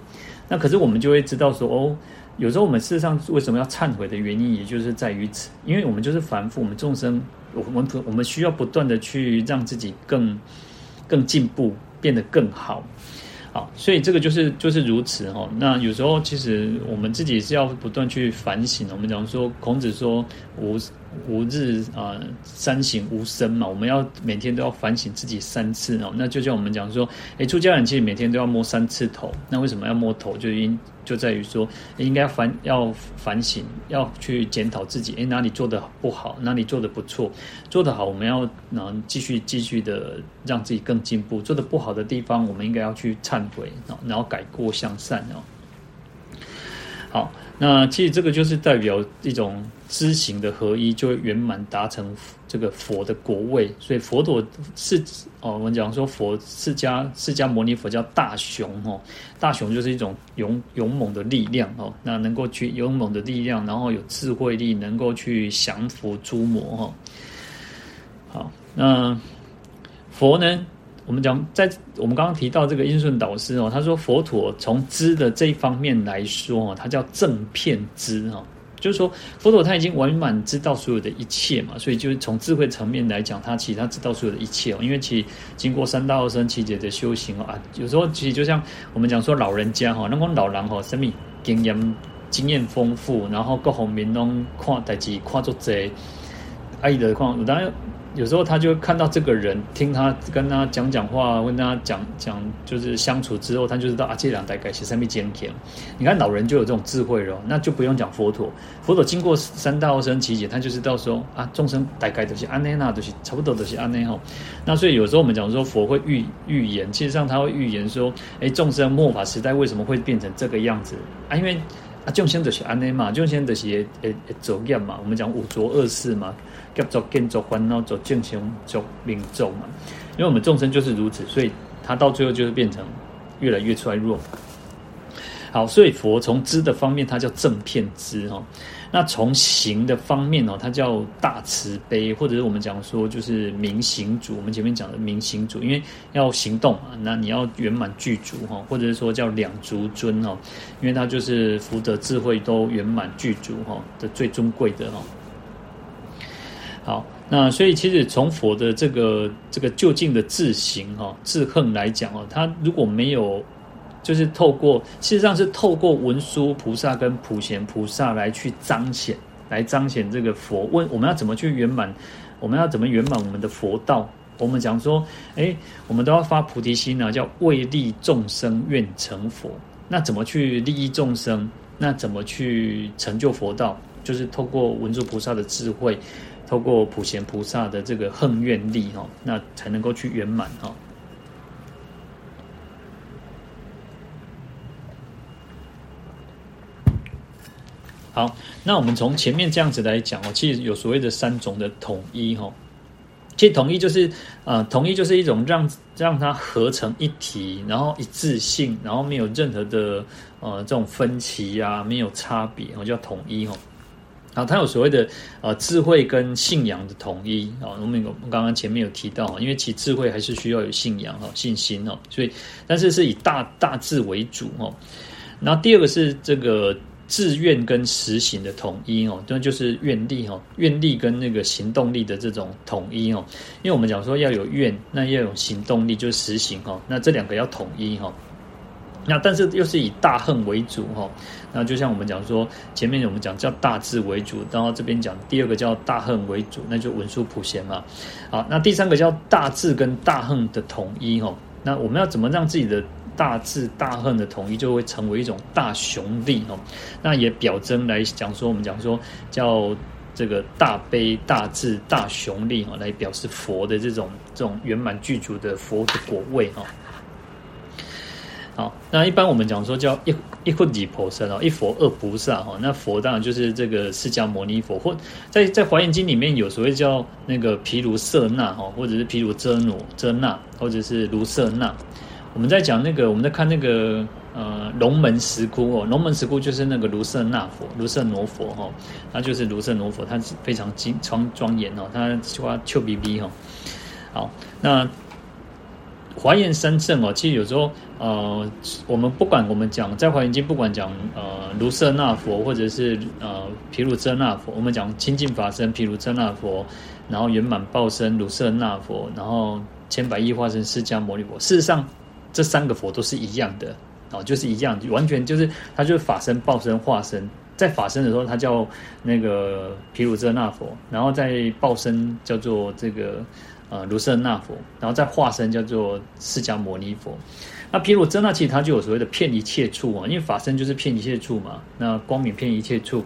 那可是我们就会知道说，哦，有时候我们事实上为什么要忏悔的原因，也就是在于此，因为我们就是凡夫，我们众生。我们我们需要不断的去让自己更更进步，变得更好，好，所以这个就是就是如此哦。那有时候其实我们自己是要不断去反省。我们讲说孔子说无吾日啊、三省吾身嘛，我们要每天都要反省自己三次哦。那就像我们讲说，诶，出家人其实每天都要摸三次头。那为什么要摸头？就因就在于说，应该反要反省，要去检讨自己，诶，哪里做得不好，哪里做得不错，做得好，我们要能继续继续的让自己更进步；做得不好的地方，我们应该要去忏悔，然后改过向善哦。好，那其实这个就是代表一种。知行的合一，就会圆满达成这个佛的国位。所以佛陀是哦，我们讲说佛释迦释迦牟尼佛叫大雄哦，大雄就是一种勇勇猛的力量哦，那能够去勇猛的力量，然后有智慧力，能够去降伏诸魔哈。好，那佛呢？我们讲在我们刚刚提到这个英顺导师哦，他说佛陀从知的这一方面来说哦，他叫正遍知哈。就是说，佛陀他已经完满知道所有的一切嘛，所以就是从智慧层面来讲，他其实他知道所有的一切哦。因为其实经过三大二生七劫的修行啊，有时候其实就像我们讲说老人家哈，那种老人哈，生命经验经验丰富，然后各方面拢看代志看作济，爱的看当然。有时候他就看到这个人，听他跟他讲讲话，跟他讲讲，就是相处之后，他就知道啊，这两大概是什么坚强。你看老人就有这种智慧了，那就不用讲佛陀。佛陀经过三大阿僧只劫，他就知道说啊，众生大概都是安内那，都是差不多都是安内吼。那所以有时候我们讲说佛会预预言，其实上他会预言说，哎，众生末法时代为什么会变成这个样子啊？因为啊，众生都是安内嘛，众生都是诶诶走样嘛。我们讲五浊恶世嘛。叫做建作烦恼，做正行，做命咒嘛。因为我们众生就是如此，所以他到最后就是变成越来越衰弱。好，所以佛从知的方面，它叫正片知哈。那从行的方面哦，它叫大慈悲，或者是我们讲说就是明行足。我们前面讲的明行足，因为要行动啊，那你要圆满具足哈，或者是说叫两足尊哦，因为它就是福德智慧都圆满具足哈的最尊贵的哈。好，那所以其实从佛的这个这个究竟的自行哈自恨来讲哦，他如果没有，就是透过，事实上是透过文殊菩萨跟普贤菩萨来去彰显，来彰显这个佛。问我们要怎么去圆满？我们要怎么圆满我们的佛道？我们讲说，哎，我们都要发菩提心呢，叫为利众生愿成佛。那怎么去利益众生？那怎么去成就佛道？就是透过文殊菩萨的智慧。透过普贤菩萨的这个恨愿力哈，那才能够去圆满哈。好，那我们从前面这样子来讲哦，其实有所谓的三种的统一哈。其实统一就是呃，统一就是一种让让它合成一体，然后一致性，然后没有任何的呃这种分歧啊，没有差别，我叫统一哈。然后，它有所谓的呃智慧跟信仰的统一啊，我们我们刚刚前面有提到，因为其智慧还是需要有信仰哈信心哦，所以但是是以大大智为主哦。然后第二个是这个志愿跟实行的统一哦，那就是愿力哈，愿力跟那个行动力的这种统一哦。因为我们讲说要有愿，那要有行动力，就是实行哈，那这两个要统一哈。那但是又是以大恨为主哈，那就像我们讲说，前面我们讲叫大智为主，然后这边讲第二个叫大恨为主，那就文殊普贤嘛。好，那第三个叫大智跟大恨的统一哈。那我们要怎么让自己的大智大恨的统一，就会成为一种大雄力哦。那也表征来讲说，我们讲说叫这个大悲大智大雄力哦，来表示佛的这种这种圆满具足的佛的果位哦。好，那一般我们讲说叫一一佛二菩萨哦，一佛二菩萨哈。那佛当然就是这个释迦牟尼佛，或在在华严经里面有所谓叫那个毗卢舍那哈，或者是毗卢遮那遮那，或者是卢舍那。我们在讲那个，我们在看那个呃龙门石窟哦，龙门石窟就是那个卢舍那佛，卢舍罗佛哈，他就是卢舍罗佛，他非常精庄庄严哦，他说丘比比哈。好，那。华严三圣哦，其实有时候呃，我们不管我们讲在华严经，不管讲呃卢舍那佛，或者是呃毗卢遮那佛，我们讲清净法身毗卢遮那佛，然后圆满报身卢舍那佛，然后千百亿化身释迦牟尼佛。事实上，这三个佛都是一样的哦，就是一样，完全就是它就是法身报身化身，在法身的时候，它叫那个毗卢遮那佛，然后在报身叫做这个。呃，卢舍那佛，然后再化身叫做释迦牟尼佛。那毗卢遮那其实它就有所谓的遍一切处啊，因为法身就是遍一切处嘛。那光明遍一切处，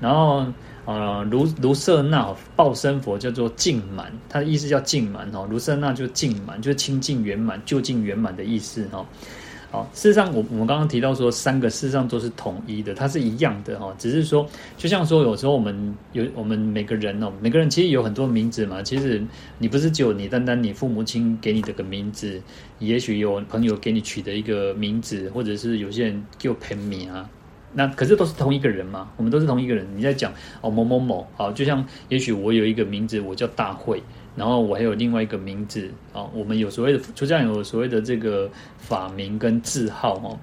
然后呃，卢卢舍那报身佛叫做净满，它的意思叫净满哦。卢舍那就净满，就是清净圆满、究竟圆满的意思哈。好，事实上，我我们刚刚提到说，三个事实上都是统一的，它是一样的哈。只是说，就像说，有时候我们有我们每个人哦，每个人其实有很多名字嘛。其实你不是只有你单单你父母亲给你这个名字，也许有朋友给你取的一个名字，或者是有些人叫本名啊。那可是都是同一个人嘛，我们都是同一个人。你在讲哦某某某，好，就像也许我有一个名字，我叫大会。然后我还有另外一个名字啊，我们有所谓的出家人有所谓的这个法名跟字号哦。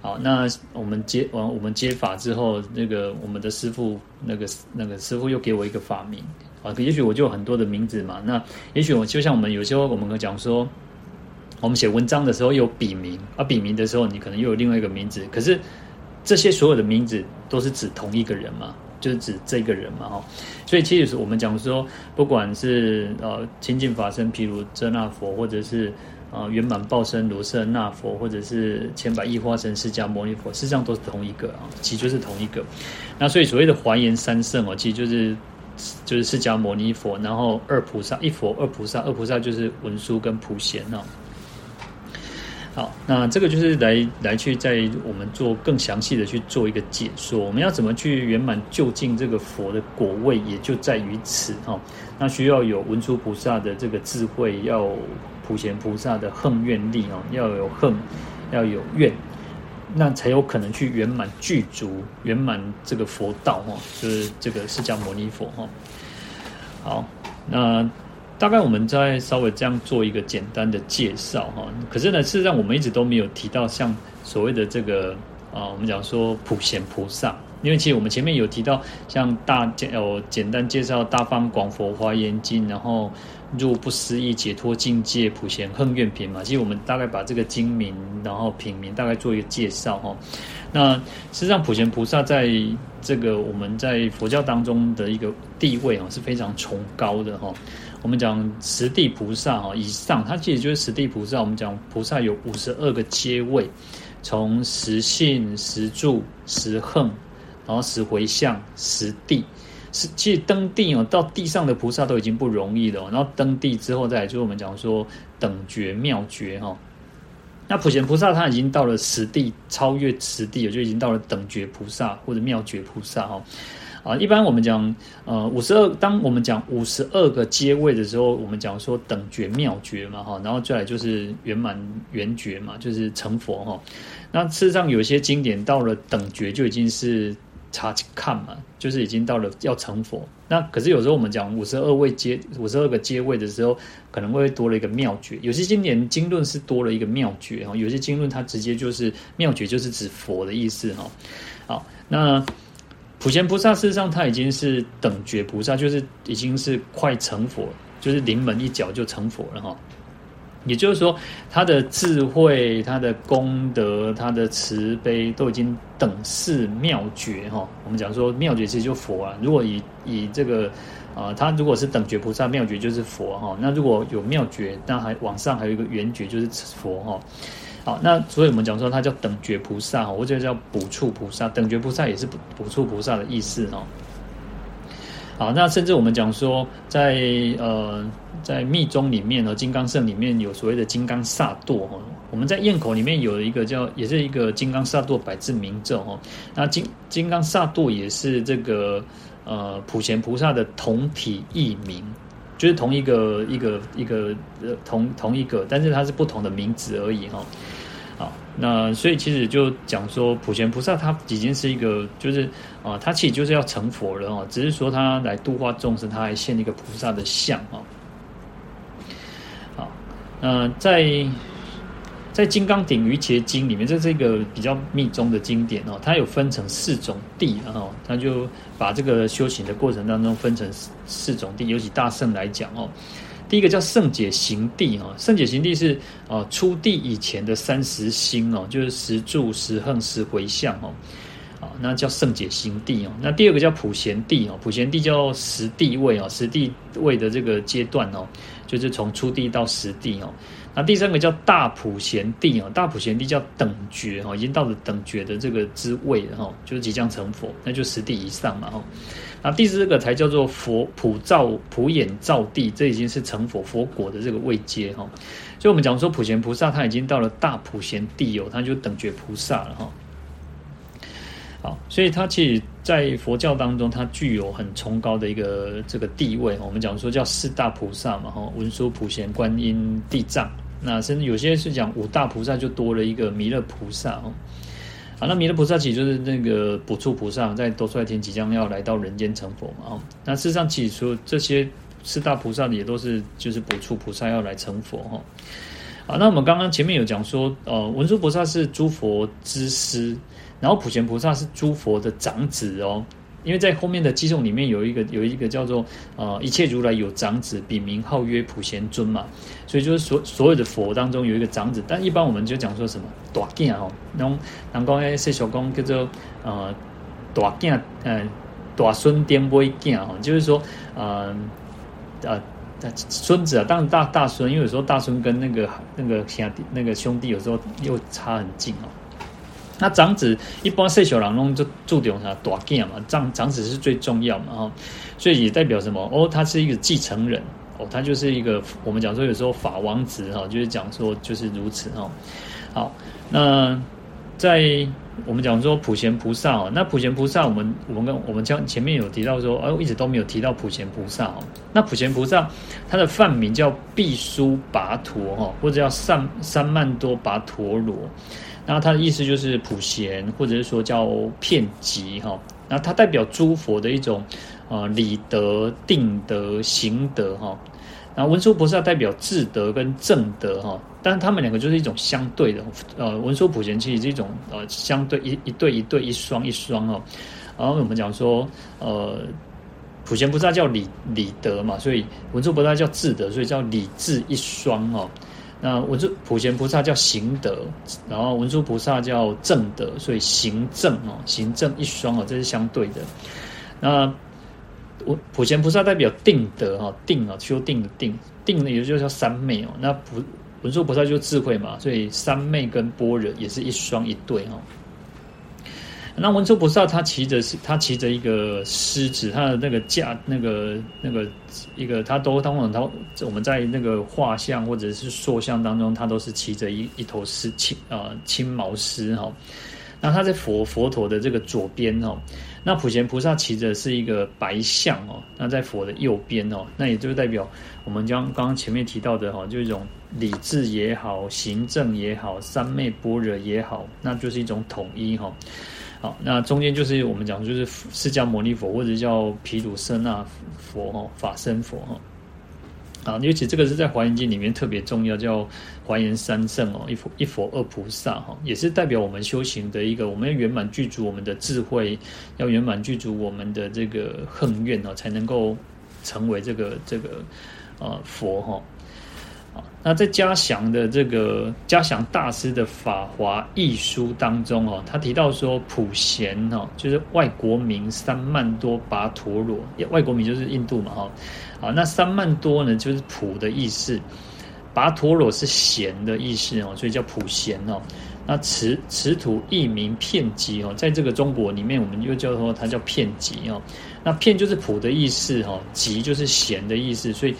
好，那我们接完我们接法之后，那个我们的师傅那个那个师傅又给我一个法名啊。也许我就有很多的名字嘛。那也许我就像我们有时候我们讲说，我们写文章的时候有笔名啊，笔名的时候你可能又有另外一个名字。可是这些所有的名字都是指同一个人嘛？就是指这个人嘛，哈，所以其实我们讲说，不管是呃清净法身譬如遮那佛，或者是呃圆满报身卢舍那佛，或者是千百亿化身释迦牟尼佛，实际上都是同一个啊，其实就是同一个。那所以所谓的华严三圣哦，其实就是就是释迦牟尼佛，然后二菩萨，一佛二菩萨，二菩萨就是文殊跟普贤哦。好，那这个就是来来去在我们做更详细的去做一个解说。我们要怎么去圆满究竟这个佛的果位，也就在于此哈。那需要有文殊菩萨的这个智慧，要普贤菩萨的恨愿力哦，要有恨，要有愿，那才有可能去圆满具足圆满这个佛道哈，就是这个释迦牟尼佛哈。好，那。大概我们再稍微这样做一个简单的介绍哈，可是呢，事实上我们一直都没有提到像所谓的这个啊，我们讲说普贤菩萨，因为其实我们前面有提到像大简有简单介绍大方广佛华严经，然后入不思议解脱境界普贤恨愿品嘛，其实我们大概把这个经名然后品名大概做一个介绍哈。那事实上普贤菩萨在这个我们在佛教当中的一个地位啊是非常崇高的哈。我们讲十地菩萨哈以上，它其实就是十地菩萨。我们讲菩萨有五十二个阶位，从十信、十住、十恒，然后十回向、十地。是其实登地哦，到地上的菩萨都已经不容易了。然后登地之后，再来就是我们讲说等觉妙觉哈。那普贤菩萨他已经到了十地，超越十地，也就已经到了等觉菩萨或者妙觉菩萨哈。啊，一般我们讲，呃，五十二，当我们讲五十二个阶位的时候，我们讲说等觉妙觉嘛，哈，然后再来就是圆满圆觉嘛，就是成佛哈。那事实上有些经典到了等觉就已经是差看嘛，就是已经到了要成佛。那可是有时候我们讲五十二位阶，五十二个阶位的时候，可能会多了一个妙觉。有些经典经论是多了一个妙觉哈，有些经论它直接就是妙觉，就是指佛的意思哈。好，那。普贤菩萨事实上他已经是等觉菩萨，就是已经是快成佛，就是临门一脚就成佛了哈。也就是说，他的智慧、他的功德、他的慈悲都已经等式妙觉哈。我们讲说妙觉其实就佛啊。如果以以这个啊，他如果是等觉菩萨，妙觉就是佛哈。那如果有妙觉，那还往上还有一个圆觉，就是佛哈。好，那所以我们讲说他叫等觉菩萨，或者叫补处菩萨，等觉菩萨也是补补处菩萨的意思哦。好，那甚至我们讲说在，呃在密宗里面呢，金刚圣里面有所谓的金刚萨埵哦。我们在咽口里面有一个叫，也是一个金刚萨埵百字明咒哦。那金金刚萨埵也是这个呃普贤菩萨的同体异名。就是同一个一个一个呃同同一个，但是它是不同的名字而已哈。好，那所以其实就讲说普贤菩萨他已经是一个，就是啊，他其实就是要成佛了哦，只是说他来度化众生，他还现一个菩萨的相哈。好，那在。在《金刚顶瑜伽经》里面，这是一个比较密宗的经典哦。它有分成四种地，然后它就把这个修行的过程当中分成四种地。尤其大圣来讲哦，第一个叫圣解行地哦，圣解行地是哦出地以前的三十心哦，就是十住、十行、十回向哦，啊，那叫圣解行地哦。那第二个叫普贤地哦，普贤地叫十地位哦，十地位的这个阶段哦，就是从出地到十地哦。那第三个叫大普贤地啊，大普贤地叫等觉哈，已经到了等觉的这个之位了哈，就是即将成佛，那就十地以上嘛哈。那第四个才叫做佛普照普眼照地，这已经是成佛佛果的这个位阶哈。所以我们讲说普贤菩萨他已经到了大普贤地哦，他就等觉菩萨了哈。好，所以他其实，在佛教当中，他具有很崇高的一个这个地位。我们讲说叫四大菩萨嘛哈，文殊、普贤、观音、地藏。那甚至有些是讲五大菩萨，就多了一个弥勒菩萨哦。啊，那弥勒菩萨其实就是那个补处菩萨，在多出来天即将要来到人间成佛嘛。哦，那事实上，起初这些四大菩萨也都是就是补处菩萨要来成佛哈。啊，那我们刚刚前面有讲说，呃，文殊菩萨是诸佛之师，然后普贤菩萨是诸佛的长子哦。因为在后面的偈颂里面有一个有一个叫做呃一切如来有长子，笔名号曰普贤尊嘛，所以就是所所有的佛当中有一个长子，但一般我们就讲说什么大囝哦，那种人讲诶世俗讲叫做呃大囝呃大孙颠杯囝哦，就是说呃呃孙子啊，当然大大孙，因为有时候大孙跟那个那个兄弟那个兄弟有时候又差很近哦。那长子一般岁小郎中就注定他大囝嘛，长长子是最重要嘛，哈，所以也代表什么？哦，他是一个继承人，哦，他就是一个我们讲说有时候法王子哈，就是讲说就是如此哈。好，那在我们讲说普贤菩萨哦，那普贤菩萨我们我们跟我们将前面有提到说，哦，一直都没有提到普贤菩萨哦。那普贤菩萨他的梵名叫毕输跋陀哈，或者叫三三曼多跋陀罗。那它的意思就是普贤，或者是说叫遍及哈。那它代表诸佛的一种呃理德、定德、行德哈。那文殊菩萨代表智德跟正德哈。但是他们两个就是一种相对的，呃，文殊普贤其实是一种呃相对一一对一对一双一双哦。然后我们讲说呃普贤菩萨叫理理德嘛，所以文殊菩萨叫智德，所以叫理智一双哦。那文殊普贤菩萨叫行德，然后文殊菩萨叫正德，所以行正哦，行正一双哦，这是相对的。那文普贤菩萨代表定德哈，定啊，修定的定，定呢也就叫三昧哦。那普文殊菩萨就智慧嘛，所以三昧跟般若也是一双一对哦。那文殊菩萨他骑着是，他骑着一个狮子，他的那个驾那个那个一个，他都当然他我们在那个画像或者是塑像当中，他都是骑着一一头狮青啊青毛狮哈。那他在佛佛陀的这个左边哦，那普贤菩萨骑着是一个白象哦，那在佛的右边哦，那也就代表我们将刚刚前面提到的哈，就一种理智也好，行政也好，三昧般若也好，那就是一种统一哈。那中间就是我们讲，就是释迦牟尼佛或者叫毗卢舍那佛哈，法身佛哈。啊，尤其这个是在华严经里面特别重要，叫华严三圣哦，一佛一佛二菩萨哈，也是代表我们修行的一个，我们要圆满具足我们的智慧，要圆满具足我们的这个恨愿哦，才能够成为这个这个呃佛哈。那在嘉祥的这个嘉祥大师的《法华义书》当中哦，他提到说普贤哦，就是外国名三曼多跋陀罗，外国名就是印度嘛哈。啊，那三曼多呢，就是普的意思。跋陀罗是贤的意思哦，所以叫普贤哦。那持持土译名片吉哦，在这个中国里面，我们又叫做它叫片吉哦。那片就是普的意思哈，给就是闲的意思，所以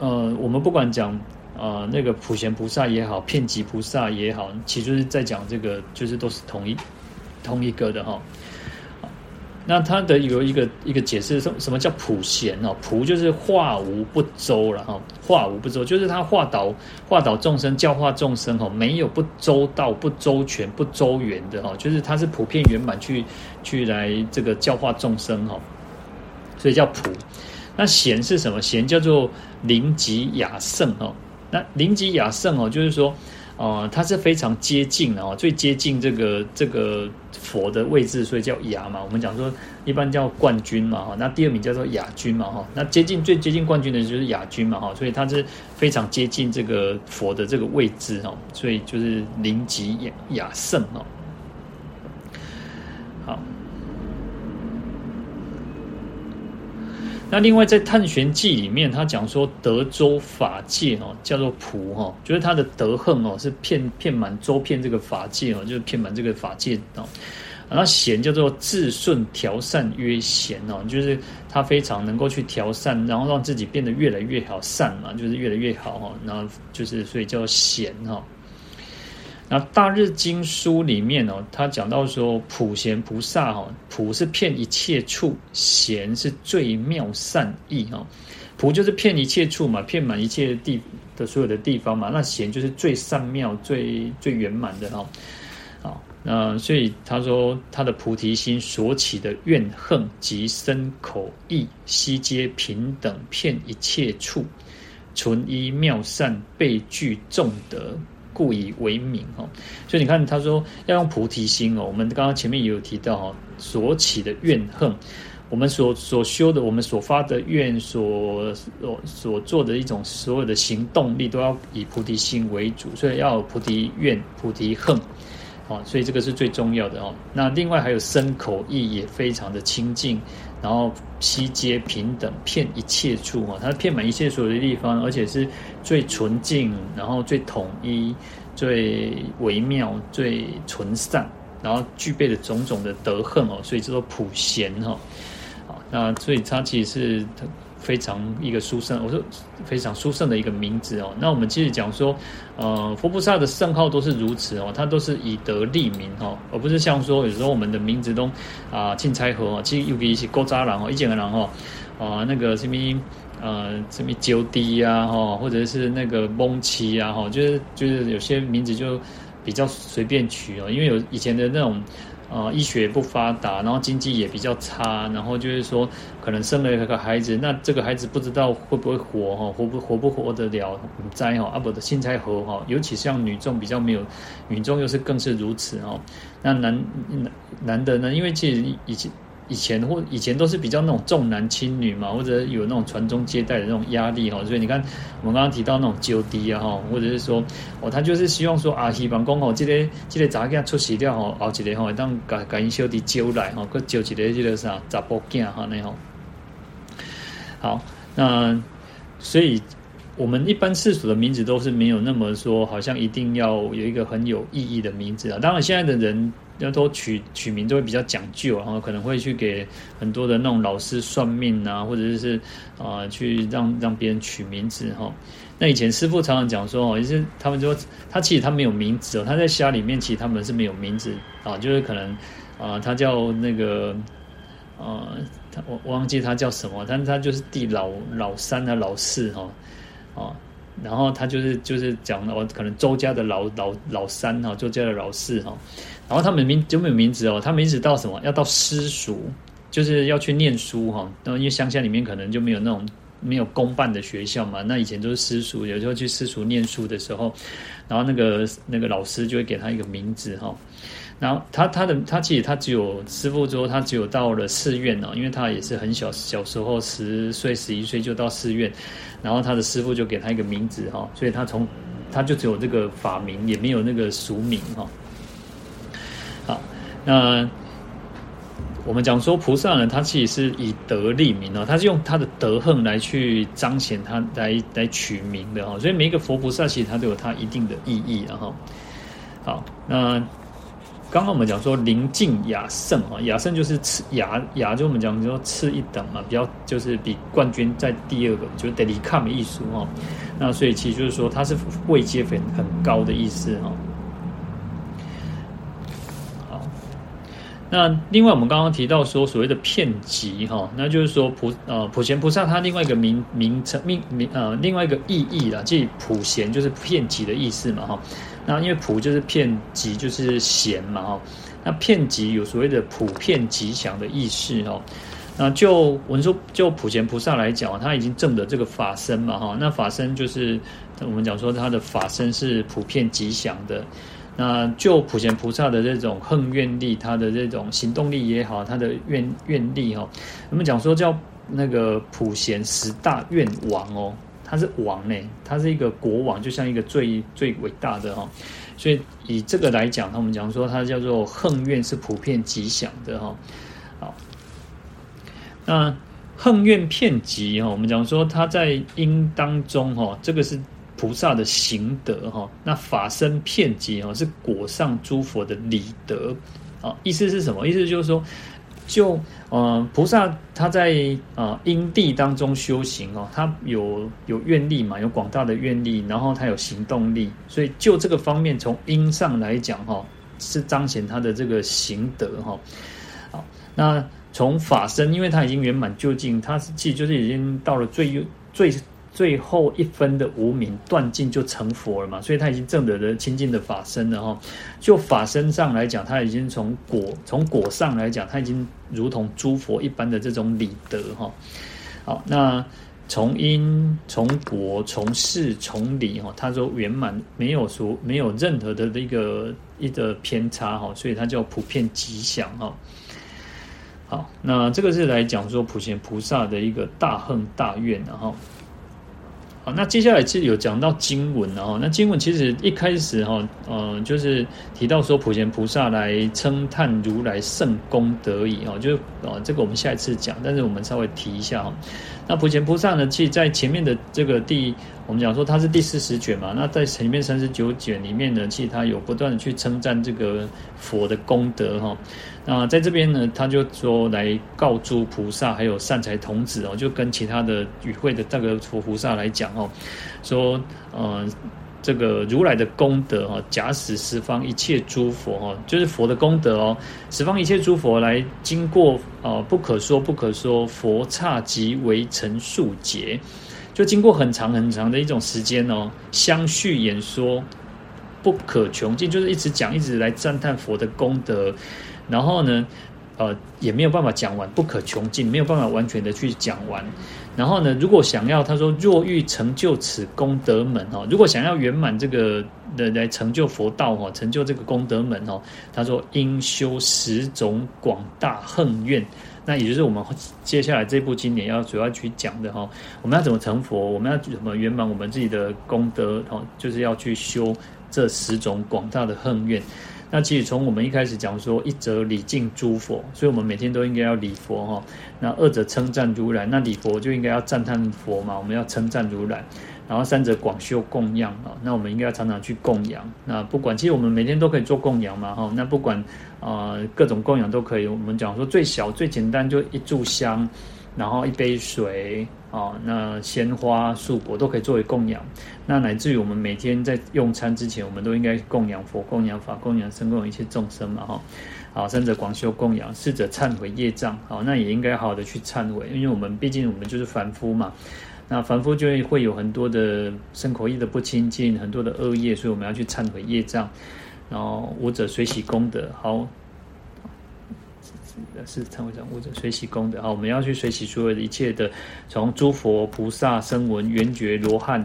呃，我们不管讲呃那个普贤菩萨也好，遍吉菩萨也好，其实是在讲这个，就是都是同一同一个的哈。那它的有一个一个解释，什什么叫普贤哦？普就是化无不周了哈，化无不周就是他化导化导众生，教化众生哈，没有不周到、不周全、不周圆的哈，就是他是普遍圆满去去来这个教化众生哈，所以叫普。那贤是什么？贤叫做灵吉雅圣哦。那灵吉雅圣哦，就是说。哦，它是非常接近的哦，最接近这个这个佛的位置，所以叫雅嘛。我们讲说一般叫冠军嘛哈，那第二名叫做雅君嘛哈，那接近最接近冠军的就是雅君嘛哈，所以它是非常接近这个佛的这个位置哈，所以就是灵吉雅雅圣哦。好。那另外在《探玄记》里面，他讲说德州法界哦，叫做普哈，就是他的德恨哦，是遍遍满周遍这个法界哦，就是遍满这个法界哦。然后贤叫做自顺调善曰贤哦，就是他非常能够去调善，然后让自己变得越来越好善嘛，就是越来越好哈。然后就是所以叫贤哈。那《大日经书》里面哦，他讲到说，普贤菩萨哈，普是遍一切处，贤是最妙善意哈。普就是遍一切处嘛，遍满一切地的所有的地方嘛。那贤就是最善妙、最最圆满的哈。好，那所以他说，他的菩提心所起的怨恨及身口意，悉皆平等，遍一切处，纯一妙善，备具众德。故以为名哈，所以你看他说要用菩提心哦。我们刚刚前面也有提到哈，所起的怨恨，我们所所修的，我们所发的愿，所所做的一种所有的行动力，都要以菩提心为主，所以要有菩提愿、菩提恨，啊，所以这个是最重要的哦。那另外还有身口意也非常的清净，然后悉皆平等，遍一切处啊，它遍满一切所有的地方，而且是最纯净，然后最统一。最微妙、最纯善，然后具备了种种的德恨哦，所以叫做普贤哈。好，那所以它其实是非常一个殊胜，我说非常殊胜的一个名字哦。那我们其实讲说，呃，佛菩萨的圣号都是如此哦，他都是以德立名哈，而不是像说有时候我们的名字都啊进猜和哦，其实尤其是古早人哦，以前的郎哦，啊那个什么。呃，什么鸠低呀，哈，或者是那个蒙奇呀，哈，就是就是有些名字就比较随便取哦，因为有以前的那种啊医学不发达，然后经济也比较差，然后就是说可能生了一个孩子，那这个孩子不知道会不会活哈，活不活不活得了，灾哈，啊不的心才活哈，尤其像女众比较没有，女众又是更是如此哈，那男男男的呢，因为其实以前。以前或以前都是比较那种重男轻女嘛，或者有那种传宗接代的那种压力哈，所以你看我们刚刚提到那种鸠低啊哈，或者是说哦，他就是希望说啊，希望讲哦，这个这个杂件出席掉哈，后一个哈当改改因小弟招来哈，佮招一个这个啥杂波囝哈那吼。好，那所以我们一般世俗的名字都是没有那么说，好像一定要有一个很有意义的名字啊。当然现在的人。要都取取名都会比较讲究，然后可能会去给很多的那种老师算命啊，或者是啊、去让让别人取名字哈。那以前师傅常常讲说哦，也是他们说他其实他没有名字哦，他在家里面其实他们是没有名字啊，就是可能啊他叫那个呃他我忘记他叫什么，但是他就是第老老三啊老四哈啊。然后他就是就是讲了，可能周家的老老老三哈，周家的老四哈。然后他们名就没有名字哦，他们一直到什么？要到私塾，就是要去念书哈。然后因为乡下里面可能就没有那种没有公办的学校嘛，那以前都是私塾，有时候去私塾念书的时候，然后那个那个老师就会给他一个名字哈。然后他他的他其实他只有师父说他只有到了寺院哦，因为他也是很小小时候十岁十一岁就到寺院。然后他的师父就给他一个名字哈，所以他从他就只有这个法名，也没有那个俗名哈。好，那我们讲说菩萨呢，他其实是以德立名哦，他是用他的德行来去彰显他来来取名的哈，所以每一个佛菩萨其实他都有他一定的意义然后，好，那刚刚我们讲说临近雅圣啊，雅圣就是次雅雅，就我们讲说次一等嘛，比较就是比冠军在第二个，就是得离看的意思哈，那所以其实就是说它是位阶很很高的意思哈。好那另外，我们刚刚提到说所谓的遍寂哈，那就是说普呃普贤菩萨他另外一个名名称命名呃另外一个意义啦，即普贤就是遍寂的意思嘛哈。那因为普就是遍吉就是贤嘛哈，那遍吉有所谓的普遍吉祥的意思哈。那就我们说就普贤菩萨来讲，他已经证的这个法身嘛哈，那法身就是我们讲说他的法身是普遍吉祥的。那就普贤菩萨的这种恨愿力，他的这种行动力也好，他的愿愿力哈，我们讲说叫那个普贤十大愿王哦，他是王呢，他是一个国王，就像一个最最伟大的哈，所以以这个来讲，我们讲说他叫做行愿是普遍吉祥的哈，好，那行愿遍寂哈，我们讲说他在因当中哈，这个是。菩萨的行德哈，那法身遍寂哈，是果上诸佛的理德啊。意思是什么？意思就是说，就呃菩萨他在啊因地当中修行哦，他有有愿力嘛，有广大的愿力，然后他有行动力，所以就这个方面从因上来讲哈，是彰显他的这个行德哈。好，那从法身，因为他已经圆满究竟，他是其实就是已经到了最最。最后一分的无明断尽就成佛了嘛，所以他已经证得了清净的法身了哈。就法身上来讲，他已经从果从果上来讲，他已经如同诸佛一般的这种理德哈。好，那从因从果从事从理哈，他说圆满没有说没有任何的一个一个偏差哈，所以他叫普遍吉祥哈。好，那这个是来讲说普贤菩萨的一个大恨大愿然后。那接下来是有讲到经文了哈，那经文其实一开始哈，呃，就是提到说普贤菩萨来称叹如来圣功德已哦，就是啊，这个我们下一次讲，但是我们稍微提一下哈。那普贤菩萨呢，其实在前面的这个第，我们讲说它是第四十卷嘛，那在前面三十九卷里面呢，其实他有不断的去称赞这个佛的功德哈。那在这边呢，他就说来告诸菩萨还有善财童子哦，就跟其他的与会的这个佛菩萨来讲哦，说呃这个如来的功德哈，假使十方一切诸佛哈，就是佛的功德哦，十方一切诸佛来经过啊不可说不可说佛刹即为成数劫，就经过很长很长的一种时间哦，相续演说不可穷尽，就是一直讲一直来赞叹佛的功德。然后呢，呃，也没有办法讲完，不可穷尽，没有办法完全的去讲完。然后呢，如果想要，他说，若欲成就此功德门哦，如果想要圆满这个的来成就佛道哦，成就这个功德门哦，他说应修十种广大恨愿。那也就是我们接下来这部经典要主要去讲的哈，我们要怎么成佛，我们要怎么圆满我们自己的功德哈，就是要去修这十种广大的恨愿。那其实从我们一开始讲说，一则礼敬诸佛，所以我们每天都应该要礼佛哈。那二者称赞如来，那礼佛就应该要赞叹佛嘛，我们要称赞如来。然后三者广修供养啊，那我们应该要常常去供养。那不管，其实我们每天都可以做供养嘛哈。那不管、呃，各种供养都可以。我们讲说最小最简单就一炷香。然后一杯水啊，那鲜花素果都可以作为供养。那乃至于我们每天在用餐之前，我们都应该供养佛、供养法、供养僧、供养一切众生嘛，哈。好，三者广修供养，四者忏悔业障。好，那也应该好好的去忏悔，因为我们毕竟我们就是凡夫嘛。那凡夫就会会有很多的生口意的不清净，很多的恶业，所以我们要去忏悔业障。然后五者随喜功德。好。是忏悔障五者随喜功德，好，我们要去随喜所有的一切的，从诸佛菩萨声闻缘觉罗汉，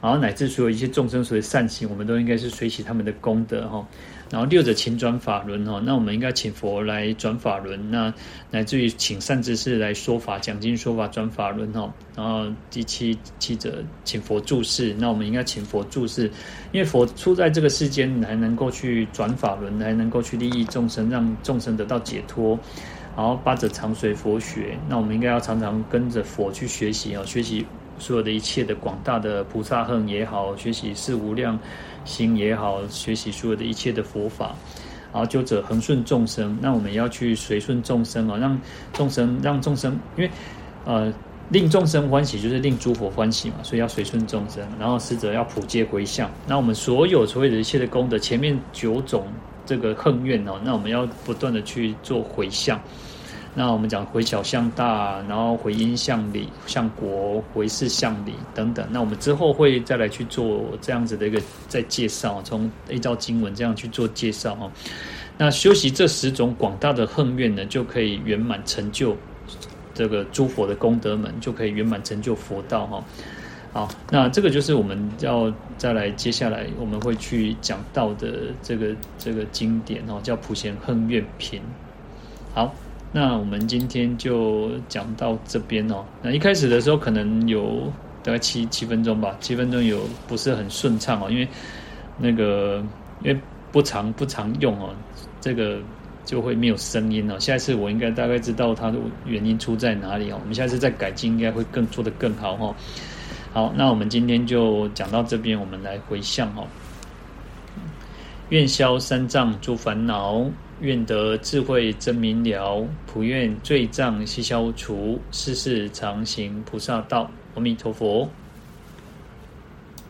然后乃至所有一切众生所有善行，我们都应该是随喜他们的功德哈。然后六者请转法轮哈，那我们应该请佛来转法轮，那乃至于请善知识来说法讲经说法转法轮哈。然后第七七者请佛住世，那我们应该请佛住世，因为佛出在这个世间，还能够去转法轮，还能够去利益众生，让众生得到解脱。然后八者常随佛学，那我们应该要常常跟着佛去学习啊，学习所有的一切的广大的菩萨恨也好，学习四无量心也好，学习所有的一切的佛法。然后就者恒顺众生，那我们要去随顺众生啊，让众生让众生，因为呃令众生欢喜就是令诸佛欢喜嘛，所以要随顺众生。然后死者要普皆回向，那我们所有所有的一切的功德，前面九种这个恨怨哦，那我们要不断的去做回向。那我们讲回小向大，然后回音向理向国，回事向理等等。那我们之后会再来去做这样子的一个再介绍，从依照经文这样去做介绍哈。那修习这十种广大的恨愿呢，就可以圆满成就这个诸佛的功德门，就可以圆满成就佛道哈。好，那这个就是我们要再来接下来我们会去讲到的这个这个经典哦，叫普贤恨愿品。好。那我们今天就讲到这边哦。那一开始的时候可能有大概七七分钟吧，七分钟有不是很顺畅哦，因为那个因为不常不常用哦，这个就会没有声音哦。下一次我应该大概知道它的原因出在哪里哦。我们下一次再改进，应该会更做得更好哦。好，那我们今天就讲到这边，我们来回向哦。愿消三障诸烦恼。愿得智慧真明了，普愿罪障悉消除，世世常行菩萨道。阿弥陀佛。